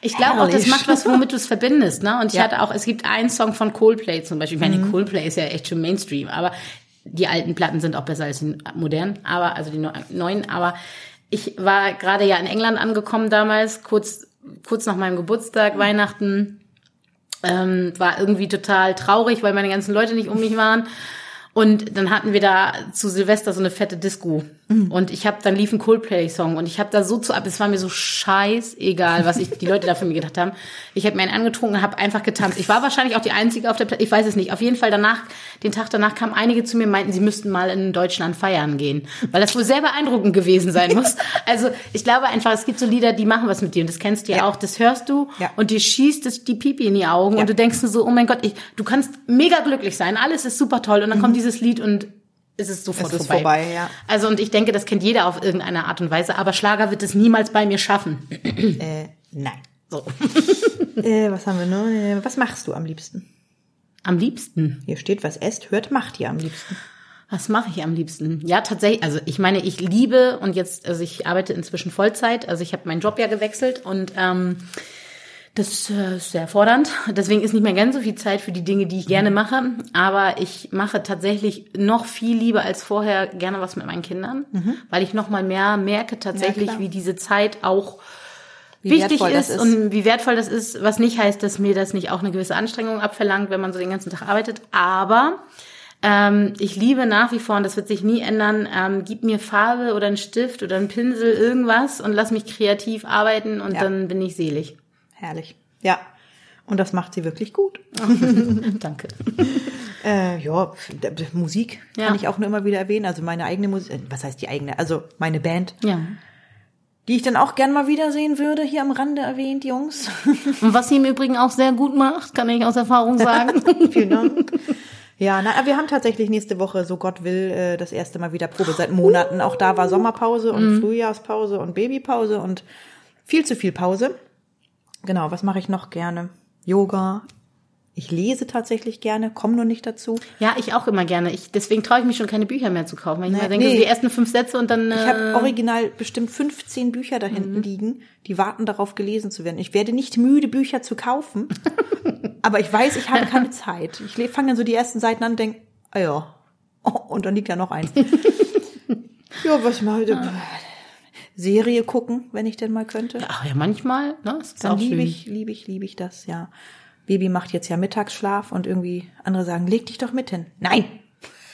Ich glaube auch, das macht was, womit du es verbindest, ne? Und ich Ja. hatte auch, es gibt einen Song von Coldplay zum Beispiel. Ich meine, Mhm. Coldplay ist ja echt schon Mainstream, aber die alten Platten sind auch besser als die modernen, aber, also die neu- neuen, aber ich war gerade ja in England angekommen damals, kurz, kurz nach meinem Geburtstag, Weihnachten, ähm, war irgendwie total traurig, weil meine ganzen Leute nicht um mich waren. Und dann hatten wir da zu Silvester so eine fette Disco. Und ich habe dann lief ein Coldplay-Song und ich habe da so zu ab, es war mir so scheißegal, was ich die Leute da für mir gedacht haben. Ich habe mir einen angetrunken und habe einfach getanzt. Ich war wahrscheinlich auch die Einzige auf der Platte, ich weiß es nicht. Auf jeden Fall danach, den Tag danach kamen einige zu mir und meinten, sie müssten mal in Deutschland feiern gehen. Weil das wohl sehr beeindruckend gewesen sein muss. Also ich glaube einfach, es gibt so Lieder, die machen was mit dir und das kennst du ja, Ja. auch. Das hörst du Ja. und dir schießt es die Pipi in die Augen Ja. und du denkst so, oh mein Gott, ich, du kannst mega glücklich sein, alles ist super toll und dann kommt dieses Lied und es ist sofort Mhm. Es ist vorbei. vorbei, ja. Also und ich denke, das kennt jeder auf irgendeine Art und Weise, aber Schlager wird es niemals bei mir schaffen. äh, nein. So. Äh, was haben wir noch? Äh, Was machst du am liebsten? Am liebsten. Hier steht, was esst, hört, macht ihr am liebsten. Was mache ich am liebsten? Ja, tatsächlich. Also ich meine, ich liebe und jetzt, also ich arbeite inzwischen Vollzeit. Also ich habe meinen Job ja gewechselt und ähm, das äh, ist sehr fordernd. Deswegen ist nicht mehr ganz so viel Zeit für die Dinge, die ich gerne mache. Aber ich mache tatsächlich noch viel lieber als vorher gerne was mit meinen Kindern, weil ich noch mal mehr merke tatsächlich, klar. wie diese Zeit auch Wie wichtig ist, ist. und wie wertvoll das ist, was nicht heißt, dass mir das nicht auch eine gewisse Anstrengung abverlangt, wenn man so den ganzen Tag arbeitet. Aber ähm, ich liebe nach wie vor, und das wird sich nie ändern, ähm, gib mir Farbe oder einen Stift oder einen Pinsel, irgendwas und lass mich kreativ arbeiten und Ja. dann bin ich selig. Herrlich. Ja. Und das macht sie wirklich gut. Danke. Äh, ja, Musik Ja. kann ich auch nur immer wieder erwähnen. Also meine eigene Musik, äh, was heißt die eigene? Also meine Band, Ja. die ich dann auch gern mal wiedersehen würde, hier am Rande erwähnt, Jungs. Und was sie im Übrigen auch sehr gut macht, kann ich aus Erfahrung sagen. Vielen Dank. Ja, na, wir haben tatsächlich nächste Woche, so Gott will, äh, das erste Mal wieder Probe seit Monaten. Auch da war Sommerpause und Frühjahrspause und Babypause und viel zu viel Pause. Genau, was mache ich noch gerne? Yoga, Ich lese tatsächlich gerne, komme nur nicht dazu. Ja, ich auch immer gerne. Ich, deswegen traue ich mich schon keine Bücher mehr zu kaufen. Weil ich Nee, denke, nee. die ersten fünf Sätze und dann. Äh, Ich habe original bestimmt 15 Bücher da hinten Mhm. liegen, die warten darauf gelesen zu werden. Ich werde nicht müde, Bücher zu kaufen, aber ich weiß, ich habe keine Zeit. Ich fange dann so die ersten Seiten an und denke, ah ja, oh, und dann liegt ja noch eins. ja, was mal Serie gucken, wenn ich denn mal könnte. Ach ja, manchmal, ne? Das ist Dann liebe ich, liebe ich, liebe ich das, ja. Baby macht jetzt ja Mittagsschlaf und irgendwie andere sagen, leg dich doch mit hin. Nein!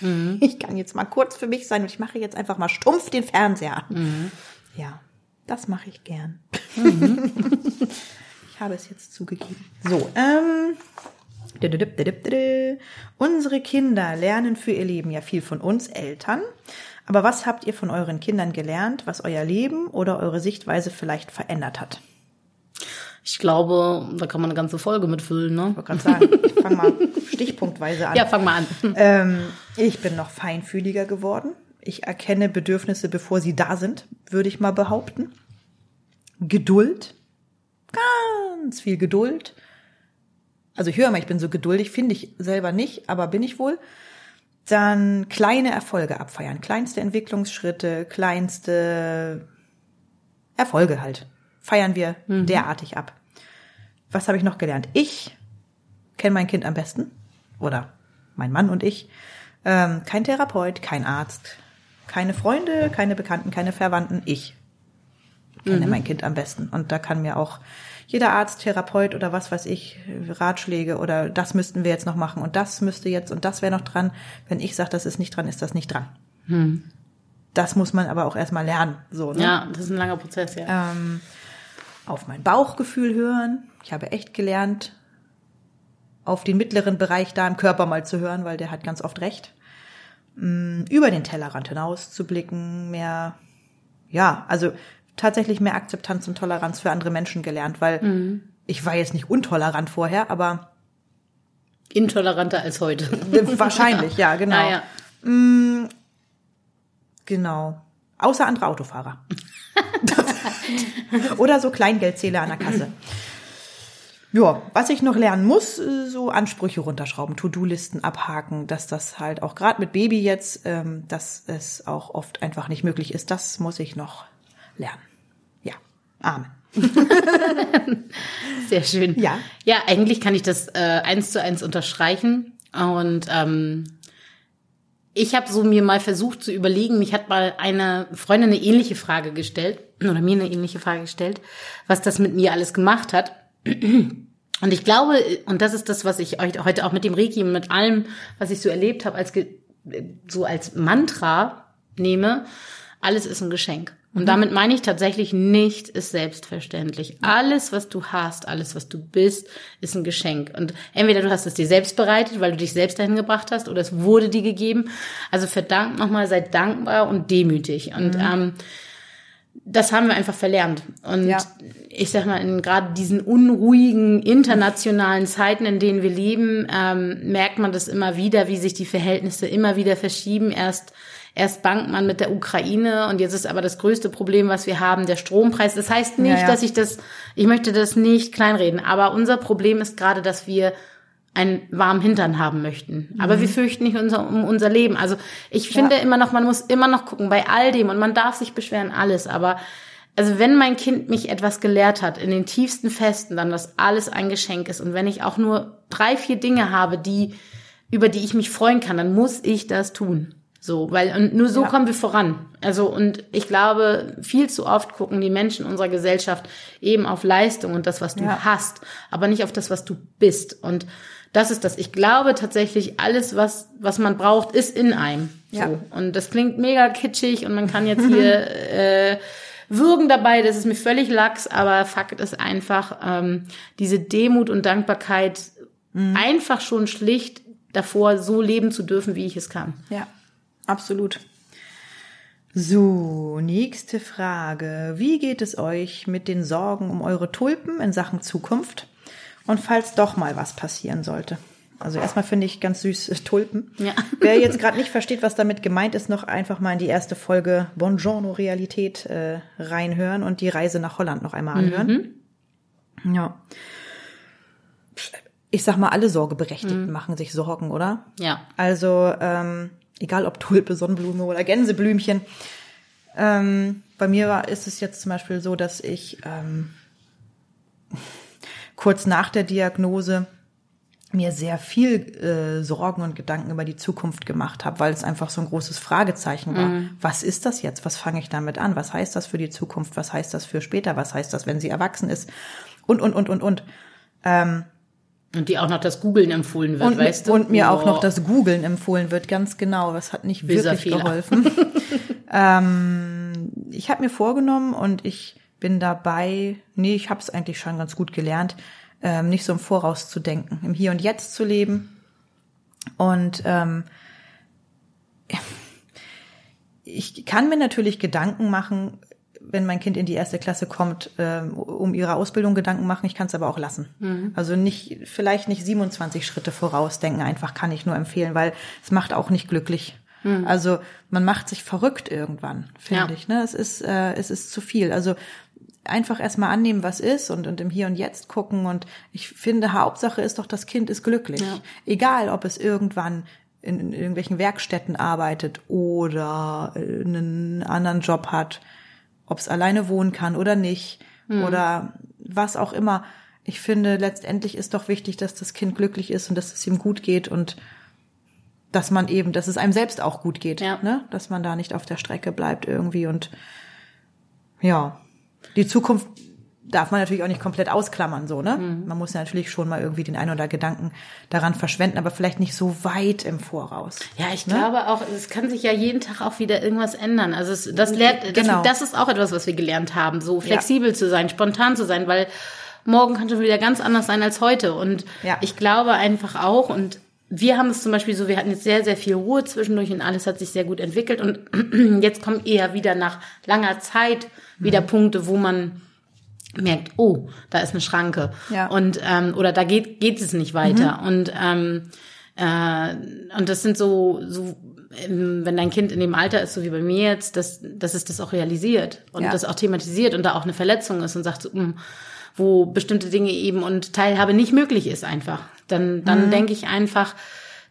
Mhm. Ich kann jetzt mal kurz für mich sein und ich mache jetzt einfach mal stumpf den Fernseher an. Mhm. Ja, das mache ich gern. ich habe es jetzt zugegeben. So, ähm. Unsere Kinder lernen für ihr Leben ja viel von uns Eltern. Aber was habt ihr von euren Kindern gelernt, was euer Leben oder eure Sichtweise vielleicht verändert hat? Ich glaube, da kann man eine ganze Folge mitfüllen, ne? Ich wollte gerade sagen, ich fange mal stichpunktweise an. Ja, fang mal an. Ähm, ich bin noch feinfühliger geworden. Ich erkenne Bedürfnisse, bevor sie da sind, würde ich mal behaupten. Geduld. Ganz viel Geduld. Also ich höre mal, ich bin so geduldig, finde ich selber nicht, aber bin ich wohl. Dann kleine Erfolge abfeiern. Kleinste Entwicklungsschritte, kleinste Erfolge halt. Feiern wir derartig ab. Was habe ich noch gelernt? Ich kenne mein Kind am besten. Oder mein Mann und ich. Ähm, kein Therapeut, kein Arzt, keine Freunde, keine Bekannten, keine Verwandten. Ich kenne mein Kind am besten. Und da kann mir auch jeder Arzt, Therapeut oder was weiß ich, Ratschläge oder das müssten wir jetzt noch machen und das müsste jetzt und das wäre noch dran. Wenn ich sage, das ist nicht dran, ist das nicht dran. Das muss man aber auch erstmal lernen. So, ne? Ja, das ist ein langer Prozess, ja. ähm, auf mein Bauchgefühl hören. Ich habe echt gelernt, auf den mittleren Bereich da im Körper mal zu hören, weil der hat ganz oft recht. Mm, Über den Tellerrand hinaus zu blicken, mehr, ja, also tatsächlich mehr Akzeptanz und Toleranz für andere Menschen gelernt, weil ich war jetzt nicht untolerant vorher, aber Intoleranter als heute. wahrscheinlich, ja, genau. Naja. Genau. Außer andere Autofahrer. Oder so Kleingeldzähler an der Kasse. Ja, was ich noch lernen muss, äh, so Ansprüche runterschrauben, To-Do-Listen abhaken, dass das halt auch gerade mit Baby jetzt, ähm, dass es auch oft einfach nicht möglich ist. Das muss ich noch lernen. Amen. Sehr schön. Ja. Ja, eigentlich kann ich das äh, eins zu eins unterstreichen. Und ähm, ich habe so mir mal versucht zu überlegen, mich hat mal eine Freundin eine ähnliche Frage gestellt, oder mir eine ähnliche Frage gestellt, was das mit mir alles gemacht hat. Und ich glaube, und das ist das, was ich euch heute auch mit dem Reiki und mit allem, was ich so erlebt habe, als so als Mantra nehme, alles ist ein Geschenk. Und damit meine ich tatsächlich, nicht ist selbstverständlich. Alles, was du hast, alles, was du bist, ist ein Geschenk. Und entweder du hast es dir selbst bereitet, weil du dich selbst dahin gebracht hast, oder es wurde dir gegeben. Also verdammt nochmal, seid dankbar und demütig. Und ähm, das haben wir einfach verlernt. Und Ja. ich sag mal, in gerade diesen unruhigen internationalen Zeiten, in denen wir leben, ähm, merkt man das immer wieder, wie sich die Verhältnisse immer wieder verschieben. Erst Erst bangt man mit der Ukraine und jetzt ist aber das größte Problem, was wir haben, der Strompreis. Das heißt nicht, Ja, ja. dass ich das, ich möchte das nicht kleinreden, aber unser Problem ist gerade, dass wir einen warmen Hintern haben möchten. Aber Mhm. wir fürchten nicht unser, um unser Leben. Also ich finde immer noch, man muss immer noch gucken bei all dem und man darf sich beschweren, alles. Aber also wenn mein Kind mich etwas gelehrt hat, in den tiefsten Festen, dann, dass alles ein Geschenk ist. Und wenn ich auch nur drei, vier Dinge habe, die, über die ich mich freuen kann, dann muss ich das tun. So, weil, und nur so Ja. kommen wir voran. Also, und ich glaube, viel zu oft gucken die Menschen unserer Gesellschaft eben auf Leistung und das, was du Ja. hast, aber nicht auf das, was du bist. Und das ist das. Ich glaube tatsächlich, alles, was, was man braucht, ist in einem. So. Ja. Und das klingt mega kitschig und man kann jetzt hier äh, würgen dabei, das ist mir völlig lax, aber Fakt ist einfach, ähm, diese Demut und Dankbarkeit einfach schon schlicht davor, so leben zu dürfen, wie ich es kann. Ja, absolut. So, nächste Frage. Wie geht es euch mit den Sorgen um eure Tulpen in Sachen Zukunft? Und falls doch mal was passieren sollte? Also erstmal finde ich ganz süß Tulpen. Ja. Wer jetzt gerade nicht versteht, was damit gemeint ist, noch einfach mal in die erste Folge Buongiorno Realität äh, reinhören und die Reise nach Holland noch einmal anhören. Ja. ich sag mal, alle Sorgeberechtigten machen sich Sorgen, oder? Ja. Also, ähm, egal ob Tulpe, Sonnenblume oder Gänseblümchen. Ähm, bei mir war, ist es jetzt zum Beispiel so, dass ich ähm, kurz nach der Diagnose mir sehr viel äh, Sorgen und Gedanken über die Zukunft gemacht habe, weil es einfach so ein großes Fragezeichen war. Mhm. Was ist das jetzt? Was fange ich damit an? Was heißt das für die Zukunft? Was heißt das für später? Was heißt das, wenn sie erwachsen ist? Und, und, und, und, und. Ähm, Und die auch noch das Googlen empfohlen wird, und, weißt du? und mir auch noch das Googlen empfohlen wird, ganz genau. Das hat nicht Böser wirklich Fehler. geholfen. ähm, ich habe mir vorgenommen und ich bin dabei, nee, ich habe es eigentlich schon ganz gut gelernt, ähm, nicht so im Voraus zu denken, im Hier und Jetzt zu leben. Und ähm, ich kann mir natürlich Gedanken machen, wenn mein Kind in die erste Klasse kommt, ähm, um ihre Ausbildung Gedanken machen. Ich kann es aber auch lassen. Also nicht, vielleicht nicht 27 Schritte vorausdenken, einfach kann ich nur empfehlen, weil es macht auch nicht glücklich. Also man macht sich verrückt irgendwann, finde Ja. ich. Ne? Es ist, äh, es ist zu viel. Also einfach erstmal annehmen, was ist und, und im Hier und Jetzt gucken. Und ich finde, Hauptsache ist doch, das Kind ist glücklich. Ja. Egal, ob es irgendwann in, in irgendwelchen Werkstätten arbeitet oder äh, einen anderen Job hat, ob es alleine wohnen kann oder nicht oder was auch immer. Ich finde, letztendlich ist doch wichtig, dass das Kind glücklich ist und dass es ihm gut geht und dass man eben, dass es einem selbst auch gut geht, Ja. ne? dass man da nicht auf der Strecke bleibt irgendwie und ja, die Zukunft darf man natürlich auch nicht komplett ausklammern, so, ne? Mhm. Man muss ja natürlich schon mal irgendwie den ein oder Gedanken daran verschwenden, aber vielleicht nicht so weit im Voraus. Ja, ich Ne? glaube auch, es kann sich ja jeden Tag auch wieder irgendwas ändern. Also es, das das, Genau. das ist auch etwas, was wir gelernt haben, so flexibel zu sein, spontan zu sein, weil morgen kann schon wieder ganz anders sein als heute. Und Ja. ich glaube einfach auch, und wir haben es zum Beispiel so, wir hatten jetzt sehr, sehr viel Ruhe zwischendurch und alles hat sich sehr gut entwickelt. Und jetzt kommen eher wieder nach langer Zeit wieder Mhm. Punkte, wo man merkt, oh, da ist eine Schranke. Ja. Und ähm, oder da geht geht es nicht weiter. Und ähm, äh, und das sind so so ähm, wenn dein Kind in dem Alter ist, so wie bei mir jetzt, dass, dass es das auch realisiert und Ja. das auch thematisiert und da auch eine Verletzung ist und sagt, so, "Hm, wo bestimmte Dinge eben und Teilhabe nicht möglich ist einfach. Dann, dann Mhm. denke ich einfach,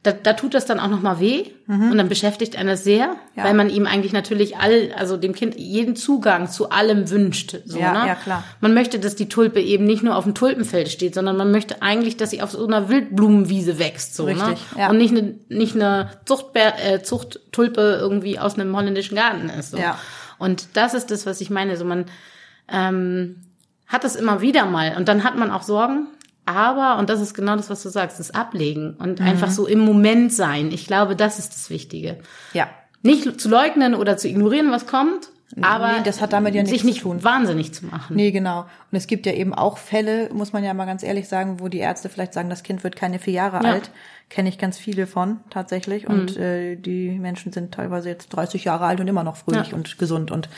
da, da tut das dann auch nochmal weh und dann beschäftigt einen das sehr, Mhm. Ja. weil man ihm eigentlich natürlich all, also dem Kind jeden Zugang zu allem wünscht. So, Ja, ne? ja, klar. Man möchte, dass die Tulpe eben nicht nur auf dem Tulpenfeld steht, sondern man möchte eigentlich, dass sie auf so einer Wildblumenwiese wächst, so, ne? Richtig, ja. Und nicht eine, nicht eine Zuchtbär, äh, Zuchttulpe irgendwie aus einem holländischen Garten ist, so. Ja. Und das ist das, was ich meine, so man, ähm, hat es immer wieder mal und dann hat man auch Sorgen, aber, und das ist genau das, was du sagst, das Ablegen und Mhm. einfach so im Moment sein. Ich glaube, das ist das Wichtige. Ja. Nicht zu leugnen oder zu ignorieren, was kommt, aber nee, das hat damit ja sich nichts nicht zu tun. wahnsinnig zu machen. Nee, genau. Und es gibt ja eben auch Fälle, muss man ja mal ganz ehrlich sagen, wo die Ärzte vielleicht sagen, das Kind wird keine vier Jahre Ja. alt. Kenne ich ganz viele von tatsächlich. Und äh, die Menschen sind teilweise jetzt 30 Jahre alt und immer noch fröhlich Ja. und gesund und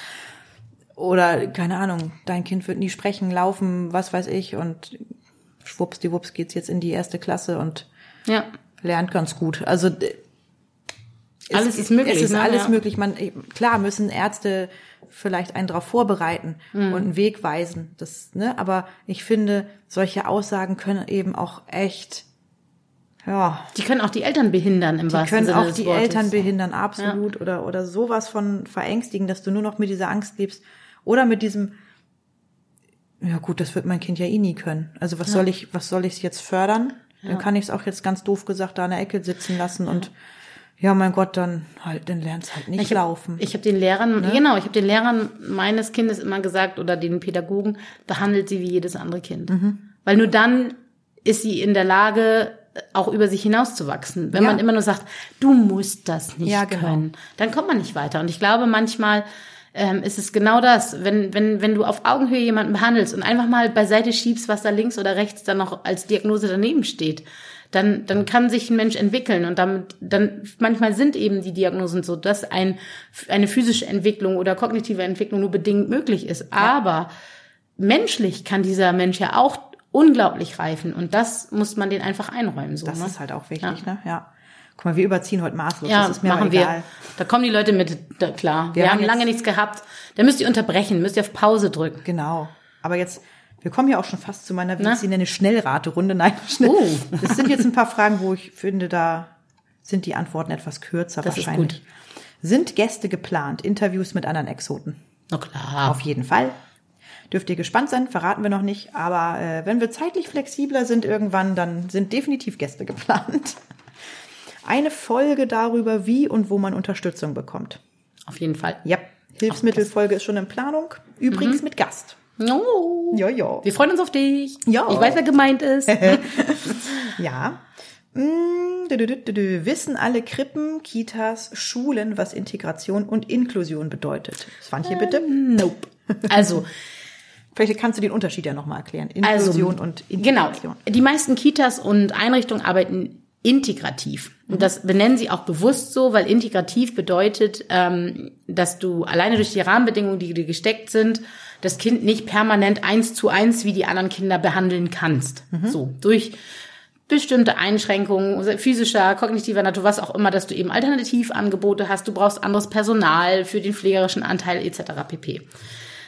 oder keine Ahnung, dein Kind wird nie sprechen, laufen, was weiß ich und schwuppsdiwupps geht's jetzt in die erste Klasse und Ja. lernt ganz gut. Also Alles ist möglich, Es ist ne? alles Ja. möglich. Man klar müssen Ärzte vielleicht einen darauf vorbereiten Mhm. und einen Weg weisen. Das, ne? Aber ich finde, solche Aussagen können eben auch echt, ja, Die können auch die Eltern behindern im die wahrsten können Sinne auch des die Wortes. Eltern behindern, absolut, oder oder sowas von verängstigen, dass du nur noch mit dieser Angst lebst oder mit diesem ja gut, das wird mein Kind ja eh nie können. Also was soll ich, was soll ich jetzt fördern? Dann kann ich es auch jetzt ganz doof gesagt da in der Ecke sitzen lassen und ja, mein Gott, dann halt, dann lernst halt nicht Ich hab, laufen. Ich habe den Lehrern, Ne? genau, ich habe den Lehrern meines Kindes immer gesagt oder den Pädagogen, behandelt sie wie jedes andere Kind. Mhm. Weil nur dann ist sie in der Lage, auch über sich hinauszuwachsen. Wenn Ja. man immer nur sagt, du musst das nicht Ja, genau. können, dann kommt man nicht weiter. Und ich glaube, manchmal ähm, ist es genau das, wenn, wenn, wenn du auf Augenhöhe jemanden behandelst und einfach mal beiseite schiebst, was da links oder rechts dann noch als Diagnose daneben steht, dann, dann kann sich ein Mensch entwickeln und damit, dann, manchmal sind eben die Diagnosen so, dass ein, eine physische Entwicklung oder kognitive Entwicklung nur bedingt möglich ist. Aber menschlich kann dieser Mensch ja auch unglaublich reifen und das muss man den einfach einräumen, so, das ne? ist halt auch wichtig, ne? Ja. Guck mal, wir überziehen heute maßlos. Ja, das ist mir machen egal. wir. Da kommen die Leute mit, da, klar. Wir, Wir haben haben lange nichts gehabt. Da müsst ihr unterbrechen, müsst ihr auf Pause drücken. Genau. Aber jetzt Wir kommen ja auch schon fast zu meiner, wie ich sie nenne, Schnellraterunde. Nein, schnell. Oh. Das sind jetzt ein paar Fragen, wo ich finde, da sind die Antworten etwas kürzer Das ist wahrscheinlich. Sind Gäste geplant? Interviews mit anderen Exoten? Na klar. Auf jeden Fall. Dürft ihr gespannt sein, verraten wir noch nicht. Aber äh, wenn wir zeitlich flexibler sind irgendwann, dann sind definitiv Gäste geplant. Eine Folge darüber, wie und wo man Unterstützung bekommt. Auf jeden Fall. Ja, Hilfsmittelfolge ist schon in Planung. Übrigens mit Gast. Oh. Ja, ja. Wir freuen uns auf dich. Ja. Ich weiß, wer gemeint ist. Ja. Mm. Wissen alle Krippen, Kitas, Schulen, was Integration und Inklusion bedeutet? Swantje, bitte. nope. Also, Vielleicht kannst du den Unterschied ja nochmal erklären. also Inklusion und genau. Integration. Die meisten Kitas und Einrichtungen arbeiten integrativ. Und das benennen sie auch bewusst so, weil integrativ bedeutet, ähm, dass du alleine durch die Rahmenbedingungen, die dir gesteckt sind, das Kind nicht permanent eins zu eins wie die anderen Kinder behandeln kannst. So, durch bestimmte Einschränkungen physischer, kognitiver Natur, was auch immer, dass du eben Alternativangebote hast, du brauchst anderes Personal für den pflegerischen Anteil etc. pp.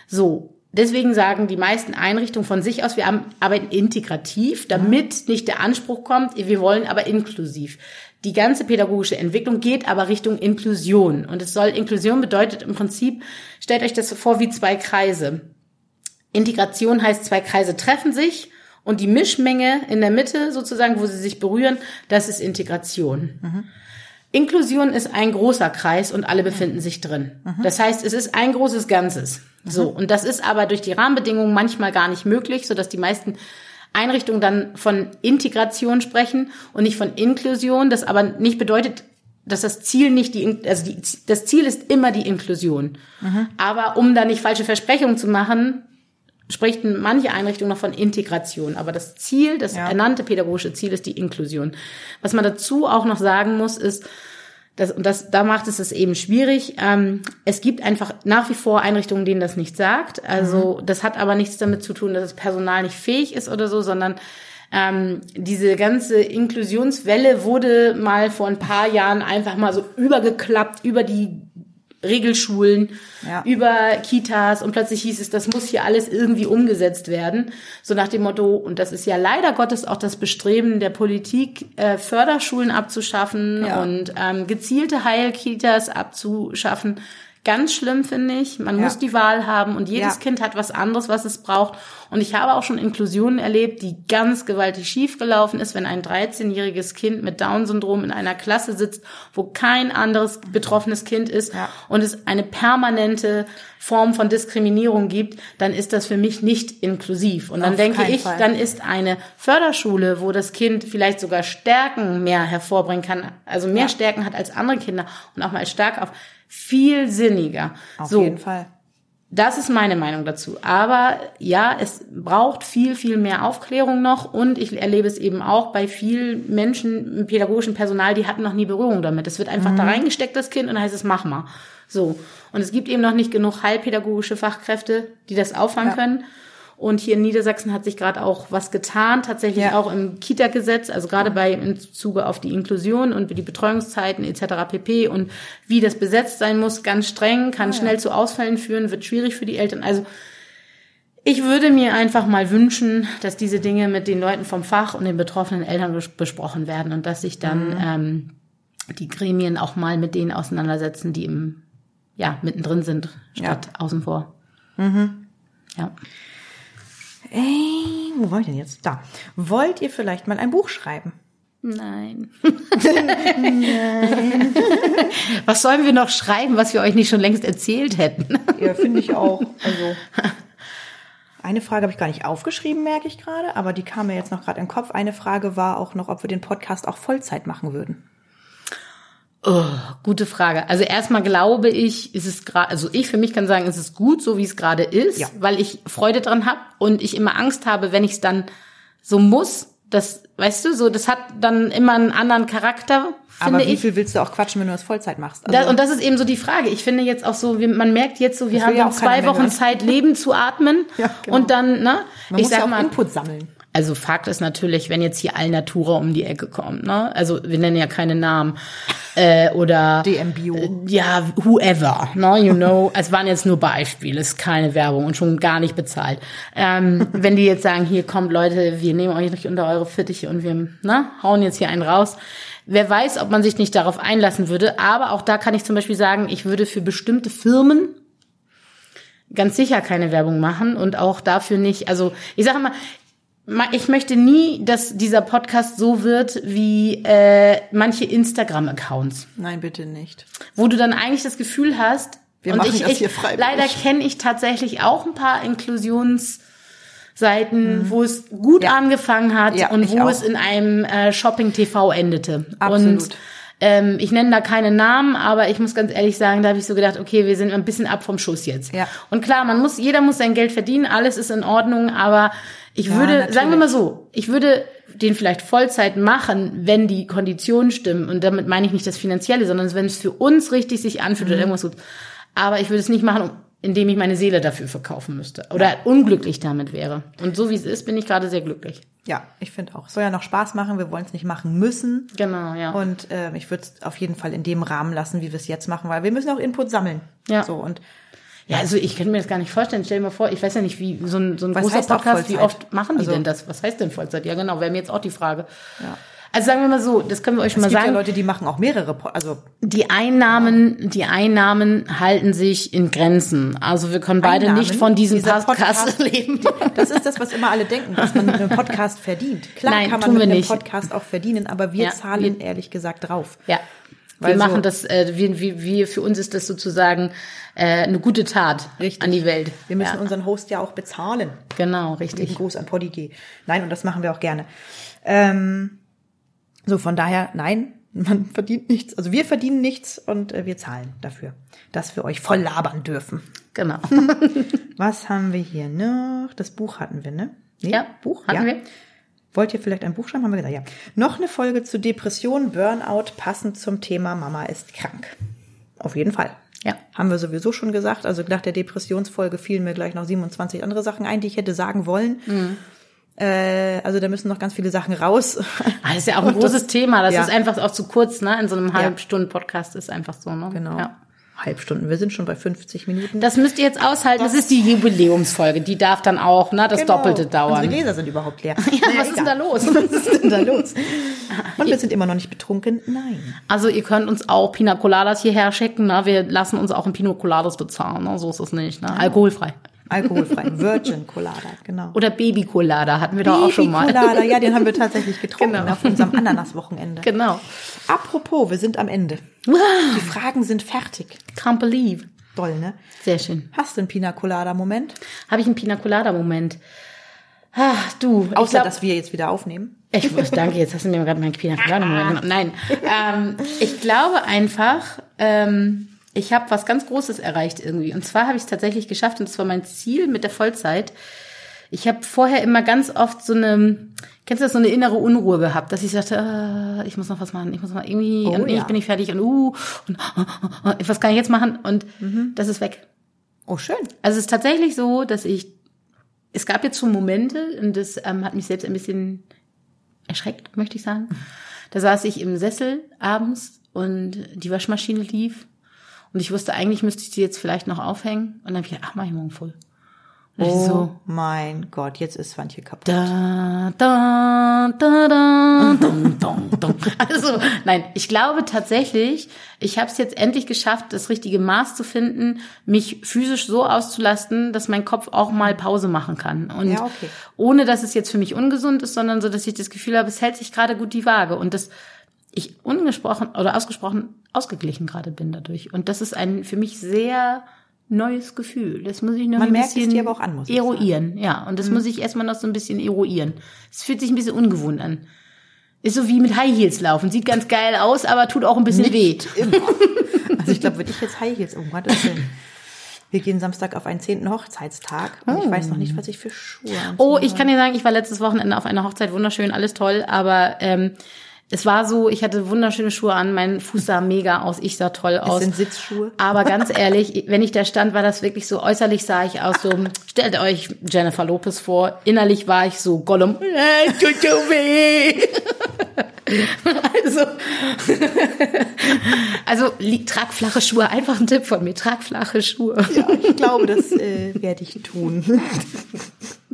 So, deswegen sagen die meisten Einrichtungen von sich aus, wir arbeiten integrativ, damit nicht der Anspruch kommt, wir wollen aber inklusiv. Die ganze pädagogische Entwicklung geht aber Richtung Inklusion. Und es soll, Inklusion bedeutet im Prinzip, stellt euch das vor wie zwei Kreise. Integration heißt, zwei Kreise treffen sich und die Mischmenge in der Mitte sozusagen, wo sie sich berühren, das ist Integration. Inklusion ist ein großer Kreis und alle befinden sich drin. Das heißt, es ist ein großes Ganzes. So. Und das ist aber durch die Rahmenbedingungen manchmal gar nicht möglich, sodass die meisten Einrichtungen dann von Integration sprechen und nicht von Inklusion. Das aber nicht bedeutet, dass das Ziel nicht die, also die, das Ziel ist immer die Inklusion. Aber um da nicht falsche Versprechungen zu machen, sprechen manche Einrichtungen noch von Integration. Aber das Ziel, das Ja. ernannte pädagogische Ziel ist die Inklusion. Was man dazu auch noch sagen muss, ist, das, und das, da macht es es eben schwierig. Ähm, es gibt einfach nach wie vor Einrichtungen, denen das nicht sagt. Also das hat aber nichts damit zu tun, dass das Personal nicht fähig ist oder so, sondern ähm, diese ganze Inklusionswelle wurde mal vor ein paar Jahren einfach mal so übergeklappt über die Regelschulen, Ja. über Kitas und plötzlich hieß es, das muss hier alles irgendwie umgesetzt werden. So nach dem Motto, und das ist ja leider Gottes auch das Bestreben der Politik, äh, Förderschulen abzuschaffen Ja. und ähm, gezielte Heilkitas abzuschaffen. Ganz schlimm finde ich. Man Ja. muss die Wahl haben und jedes Ja. Kind hat was anderes, was es braucht. Und ich habe auch schon Inklusionen erlebt, die ganz gewaltig schiefgelaufen ist, wenn ein 13-jähriges Kind mit Down-Syndrom in einer Klasse sitzt, wo kein anderes betroffenes Kind ist Ja. und es eine permanente Form von Diskriminierung gibt, dann ist das für mich nicht inklusiv. Und dann Auf denke ich, Fall. dann ist eine Förderschule, wo das Kind vielleicht sogar Stärken mehr hervorbringen kann, also mehr Stärken hat als andere Kinder und auch mal stark auf, viel sinniger. Auf so, jeden Fall. das ist meine Meinung dazu. Aber ja, es braucht viel, viel mehr Aufklärung noch und ich erlebe es eben auch bei vielen Menschen im pädagogischen Personal, die hatten noch nie Berührung damit. Es wird einfach da reingesteckt, das Kind, und dann heißt es, mach mal. So. Und es gibt eben noch nicht genug heilpädagogische Fachkräfte, die das auffangen Ja. können. Und hier in Niedersachsen hat sich gerade auch was getan, tatsächlich Ja. auch im Kita-Gesetz, also gerade bei im Zuge auf die Inklusion und die Betreuungszeiten etc. pp. und wie das besetzt sein muss, ganz streng, kann schnell zu Ausfällen führen, wird schwierig für die Eltern. Also ich würde mir einfach mal wünschen, dass diese Dinge mit den Leuten vom Fach und den betroffenen Eltern bes- besprochen werden und dass sich dann ähm, die Gremien auch mal mit denen auseinandersetzen, die im ja mittendrin sind, statt außen vor. Ja. Ey, wo war ich denn jetzt? Da. Wollt ihr vielleicht mal ein Buch schreiben? Nein. was sollen wir noch schreiben, was wir euch nicht schon längst erzählt hätten? Ja, finde ich auch. Also eine Frage habe ich gar nicht aufgeschrieben, merke ich gerade, aber die kam mir jetzt noch gerade in den Kopf. Eine Frage war auch noch, ob wir den Podcast auch Vollzeit machen würden. Oh, gute Frage. Also erstmal glaube ich, ist es gerade, also ich für mich kann sagen, es ist gut, so wie es gerade ist, Ja. weil ich Freude dran habe und ich immer Angst habe, wenn ich es dann so muss. Das, weißt du, so das hat dann immer einen anderen Charakter, finde aber wie ich. viel willst du auch quatschen, wenn du das Vollzeit machst? Also, Da, und das ist eben so die Frage. Ich finde jetzt auch so, wie, man merkt jetzt so, wir Das haben ja zwei Wochen hören. Zeit, Leben zu atmen. Ja, genau. Und dann, ne? man ich muss ja sag auch mal, Input sammeln. also Fakt ist natürlich, wenn jetzt hier Alnatura um die Ecke kommt, ne? Also wir nennen ja keine Namen. Äh, oder DM Bio. äh, ja, whoever, no, you know, es waren jetzt nur Beispiele, es ist keine Werbung und schon gar nicht bezahlt. Ähm, wenn die jetzt sagen, hier kommt Leute, wir nehmen euch nicht unter eure Fittiche und wir ne, hauen jetzt hier einen raus. Wer weiß, ob man sich nicht darauf einlassen würde, aber auch da kann ich zum Beispiel sagen, ich würde für bestimmte Firmen ganz sicher keine Werbung machen und auch dafür nicht, also ich sage mal, ma- ich möchte nie, dass dieser Podcast so wird wie äh, manche Instagram-Accounts Nein, bitte nicht. wo du dann eigentlich das Gefühl hast, Wir und machen ich, das hier freiwillig. leider kenne ich tatsächlich auch ein paar Inklusionsseiten, wo es gut Mhm. Ja. angefangen hat Ja, und wo auch. es in einem äh, Shopping TV endete. Absolut. Und ähm, ich nenne da keine Namen, aber ich muss ganz ehrlich sagen, da habe ich so gedacht, okay, wir sind ein bisschen ab vom Schuss jetzt. Ja. Und klar, man muss, jeder muss sein Geld verdienen, alles ist in Ordnung, aber ich Ja, würde, natürlich. sagen wir mal so, ich würde den vielleicht Vollzeit machen, wenn die Konditionen stimmen. Und damit meine ich nicht das Finanzielle, sondern wenn es für uns richtig sich anfühlt Mhm. oder irgendwas gut. Aber ich würde es nicht machen, indem ich meine Seele dafür verkaufen müsste oder unglücklich damit wäre. Und so wie es ist, bin ich gerade sehr glücklich. Ja, ich finde auch. Soll ja noch Spaß machen. Wir wollen es nicht machen müssen. Genau, ja. Und ähm, ich würde es auf jeden Fall in dem Rahmen lassen, wie wir es jetzt machen, weil wir müssen auch Input sammeln. Ja. So und Ja, also ich könnte mir das gar nicht vorstellen. Stell dir mal vor, ich weiß ja nicht, wie so ein, so ein Was großer Podcast, wie oft machen die Also- denn das? Was heißt denn Vollzeit? Ja, genau, wäre mir jetzt auch die Frage. Ja. Also sagen wir mal so, das können wir euch es mal gibt sagen. ja Leute, die machen auch mehrere, also Die Einnahmen, die Einnahmen halten sich in Grenzen. Also wir können beide Einnahmen? nicht von diesem Podcast, Podcast- leben. das ist das, was immer alle denken, dass man mit einem Podcast verdient. Klar Nein, kann man tun mit einem nicht. Podcast auch verdienen, aber wir Ja, zahlen wir- ehrlich gesagt drauf. Ja. Wir Weil so- machen das, äh, wir, wir, wir, für uns ist das sozusagen äh, eine gute Tat Richtig. an die Welt. Wir müssen ja. unseren Host ja auch bezahlen. Genau, Lieben richtig. Gruß an Podigé. Nein, und das machen wir auch gerne. Ähm, so, von daher, nein, man verdient nichts. Also wir verdienen nichts und äh, wir zahlen dafür, dass wir euch voll labern dürfen. Genau. Was haben wir hier noch? Das Buch hatten wir, ne? Nee, Ja, Buch hatten ja. wir. Wollt ihr vielleicht ein Buch schreiben? Haben wir gesagt, ja. Noch eine Folge zu Depression, Burnout, passend zum Thema Mama ist krank. Auf jeden Fall. Ja. Haben wir sowieso schon gesagt. Also nach der Depressionsfolge fielen mir gleich noch 27 andere Sachen ein, die ich hätte sagen wollen. Mhm. Äh, also da müssen noch ganz viele Sachen raus. Ah, Das ist ja auch ein Und das- großes Thema. Das ja. ist einfach auch zu kurz, ne? In so einem Ja. Halbstunden-Podcast ist einfach so, ne? Genau. Ja. Halbstunden. Wir sind schon bei 50 Minuten. Das müsst ihr jetzt aushalten. Das ist die Jubiläumsfolge. Die darf dann auch, ne? Das Genau. Doppelte dauern. Unsere Gläser sind überhaupt leer. Ja, was ist denn da los? Was ist denn da los? Und wir sind immer noch nicht betrunken? Nein. Also ihr könnt uns auch Pina Coladas hierher schicken. Ne? Wir lassen uns auch ein Pina Coladas bezahlen. Ne? So ist es nicht. Ne? Alkoholfrei. Alkoholfrei. Virgin Colada, genau. Oder Baby Colada hatten wir doch auch schon mal. Colada, ja, den haben wir tatsächlich getrunken Genau. auf unserem Ananas-Wochenende. Genau. Apropos, wir sind am Ende. Die Fragen sind fertig. Can't believe. Doll, ne? Sehr schön. Hast du einen Pina Colada-Moment? Habe ich einen Pina Colada Moment? Ah, du. Außer, glaub- dass wir jetzt wieder aufnehmen. Ich muss, danke, jetzt hast du mir gerade meinen Pina Colada Moment genommen. Nein, ähm, ich glaube einfach, ähm, ich habe was ganz Großes erreicht irgendwie. Und zwar habe ich es tatsächlich geschafft, und das war mein Ziel mit der Vollzeit. Ich habe vorher immer ganz oft so eine, kennst du das, so eine innere Unruhe gehabt, dass ich sagte, äh, ich muss noch was machen, ich muss noch irgendwie, Oh, und ja. ich bin nicht fertig und uh, und uh, uh, was kann ich jetzt machen? Und das ist weg. Oh, schön. Also es ist tatsächlich so, dass ich, es gab jetzt schon Momente, und das ähm, hat mich selbst ein bisschen erschreckt, möchte ich sagen. Da saß ich im Sessel abends und die Waschmaschine lief und ich wusste, eigentlich müsste ich die jetzt vielleicht noch aufhängen. Und dann habe ich gedacht, ach, mach ich morgen voll. Und Oh so, mein Gott, jetzt ist Swantje kaputt. da, da, da, da, dum, dum, dum. Also, nein, ich glaube tatsächlich, ich habe es jetzt endlich geschafft, das richtige Maß zu finden, mich physisch so auszulasten, dass mein Kopf auch mal Pause machen kann. Und Ja, okay. ohne, dass es jetzt für mich ungesund ist, sondern so, dass ich das Gefühl habe, es hält sich gerade gut die Waage und dass ich ungesprochen oder ausgesprochen ausgeglichen gerade bin dadurch. Und das ist ein für mich sehr neues Gefühl. Das muss ich noch Man ein merkt es bisschen dir aber auch an, muss eruieren. Ja, und das muss ich erstmal noch so ein bisschen eruieren. Es fühlt sich ein bisschen ungewohnt an. Ist so wie mit High Heels laufen. Sieht ganz geil aus, aber tut auch ein bisschen weh. Immer. Also ich glaube, wenn ich jetzt High Heels, oh Gottes Willen. Wir gehen Samstag auf einen zehnten Hochzeitstag und ich weiß noch nicht, was ich für Schuhe anziehen Oh, ich kann dir sagen, ich war letztes Wochenende auf einer Hochzeit, wunderschön, alles toll, aber ähm, es war so, ich hatte wunderschöne Schuhe an, mein Fuß sah mega aus, ich sah toll aus. sind Sitzschuhe. Aber ganz ehrlich, wenn ich da stand, war das wirklich so, äußerlich sah ich aus so, stellt euch Jennifer Lopez vor, innerlich war ich so Gollum, tut weh. Also, also trag flache Schuhe. Einfach ein Tipp von mir. Trag flache Schuhe. Ja, ich glaube, das äh, werde ich tun.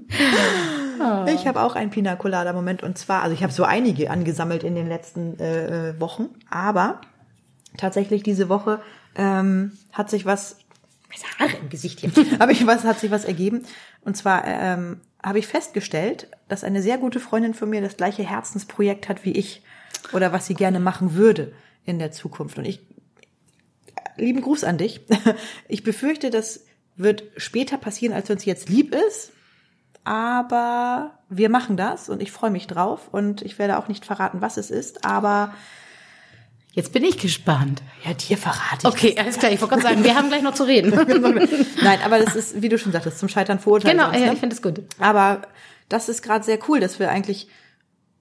Ich habe auch einen Pina Colada Moment und zwar, also ich habe so einige angesammelt in den letzten äh, äh, Wochen, aber tatsächlich diese Woche ähm, hat sich was, Haare im Gesicht hier, habe ich was, hat sich was ergeben und zwar ähm, habe ich festgestellt, dass eine sehr gute Freundin von mir das gleiche Herzensprojekt hat wie ich oder was sie gerne machen würde in der Zukunft und ich lieben Gruß an dich. Ich befürchte, das wird später passieren, als uns jetzt lieb ist. Aber wir machen das und ich freue mich drauf und ich werde auch nicht verraten, was es ist, aber Jetzt bin ich gespannt. ja, dir verrate ich. Okay, alles klar. Ich wollte gerade sagen, wir haben gleich noch zu reden. Nein, aber das ist, wie du schon sagtest, zum Scheitern verurteilt. genau, sonst, ja, ne? ich finde es gut. Aber das ist gerade sehr cool, dass wir eigentlich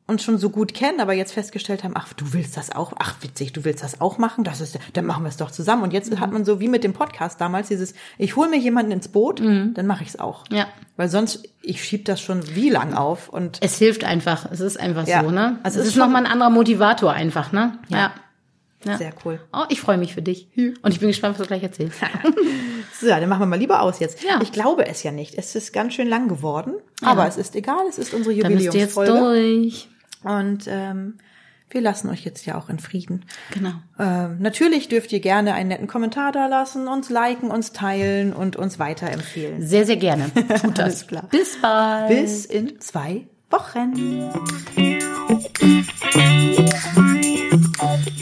uns schon so gut kennen, aber jetzt festgestellt haben, ach, du willst das auch, ach, witzig, du willst das auch machen, das ist, dann machen wir es doch zusammen. Und jetzt hat man so wie mit dem Podcast damals dieses, ich hole mir jemanden ins Boot, dann mache ich es auch. Ja. Weil sonst, ich schieb das schon wie lang auf und Es hilft einfach. Es ist einfach Ja. so, ne? Also es ist ist nochmal ein anderer Motivator einfach, ne? Ja. ja. sehr cool. Oh, ich freue mich für dich. Und ich bin gespannt, was du gleich erzählst. So, dann machen wir mal lieber aus jetzt. Ja. Ich glaube es ja nicht. Es ist ganz schön lang geworden, aber es ist egal, es ist unsere Dann müsst ihr jetzt Jubiläumsfolge. durch. Und ähm, wir lassen euch jetzt ja auch in Frieden. Genau. Ähm, natürlich dürft ihr gerne einen netten Kommentar da lassen, uns liken, uns teilen und uns weiterempfehlen. Sehr, sehr gerne. Tut das. Alles klar. Bis bald. Bis in zwei Wochen.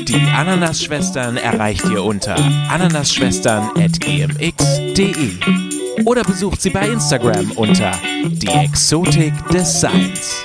Die Ananas-Schwestern erreicht ihr unter ananasschwestern.gmx.de oder besucht sie bei Instagram unter die Exotik des Seins.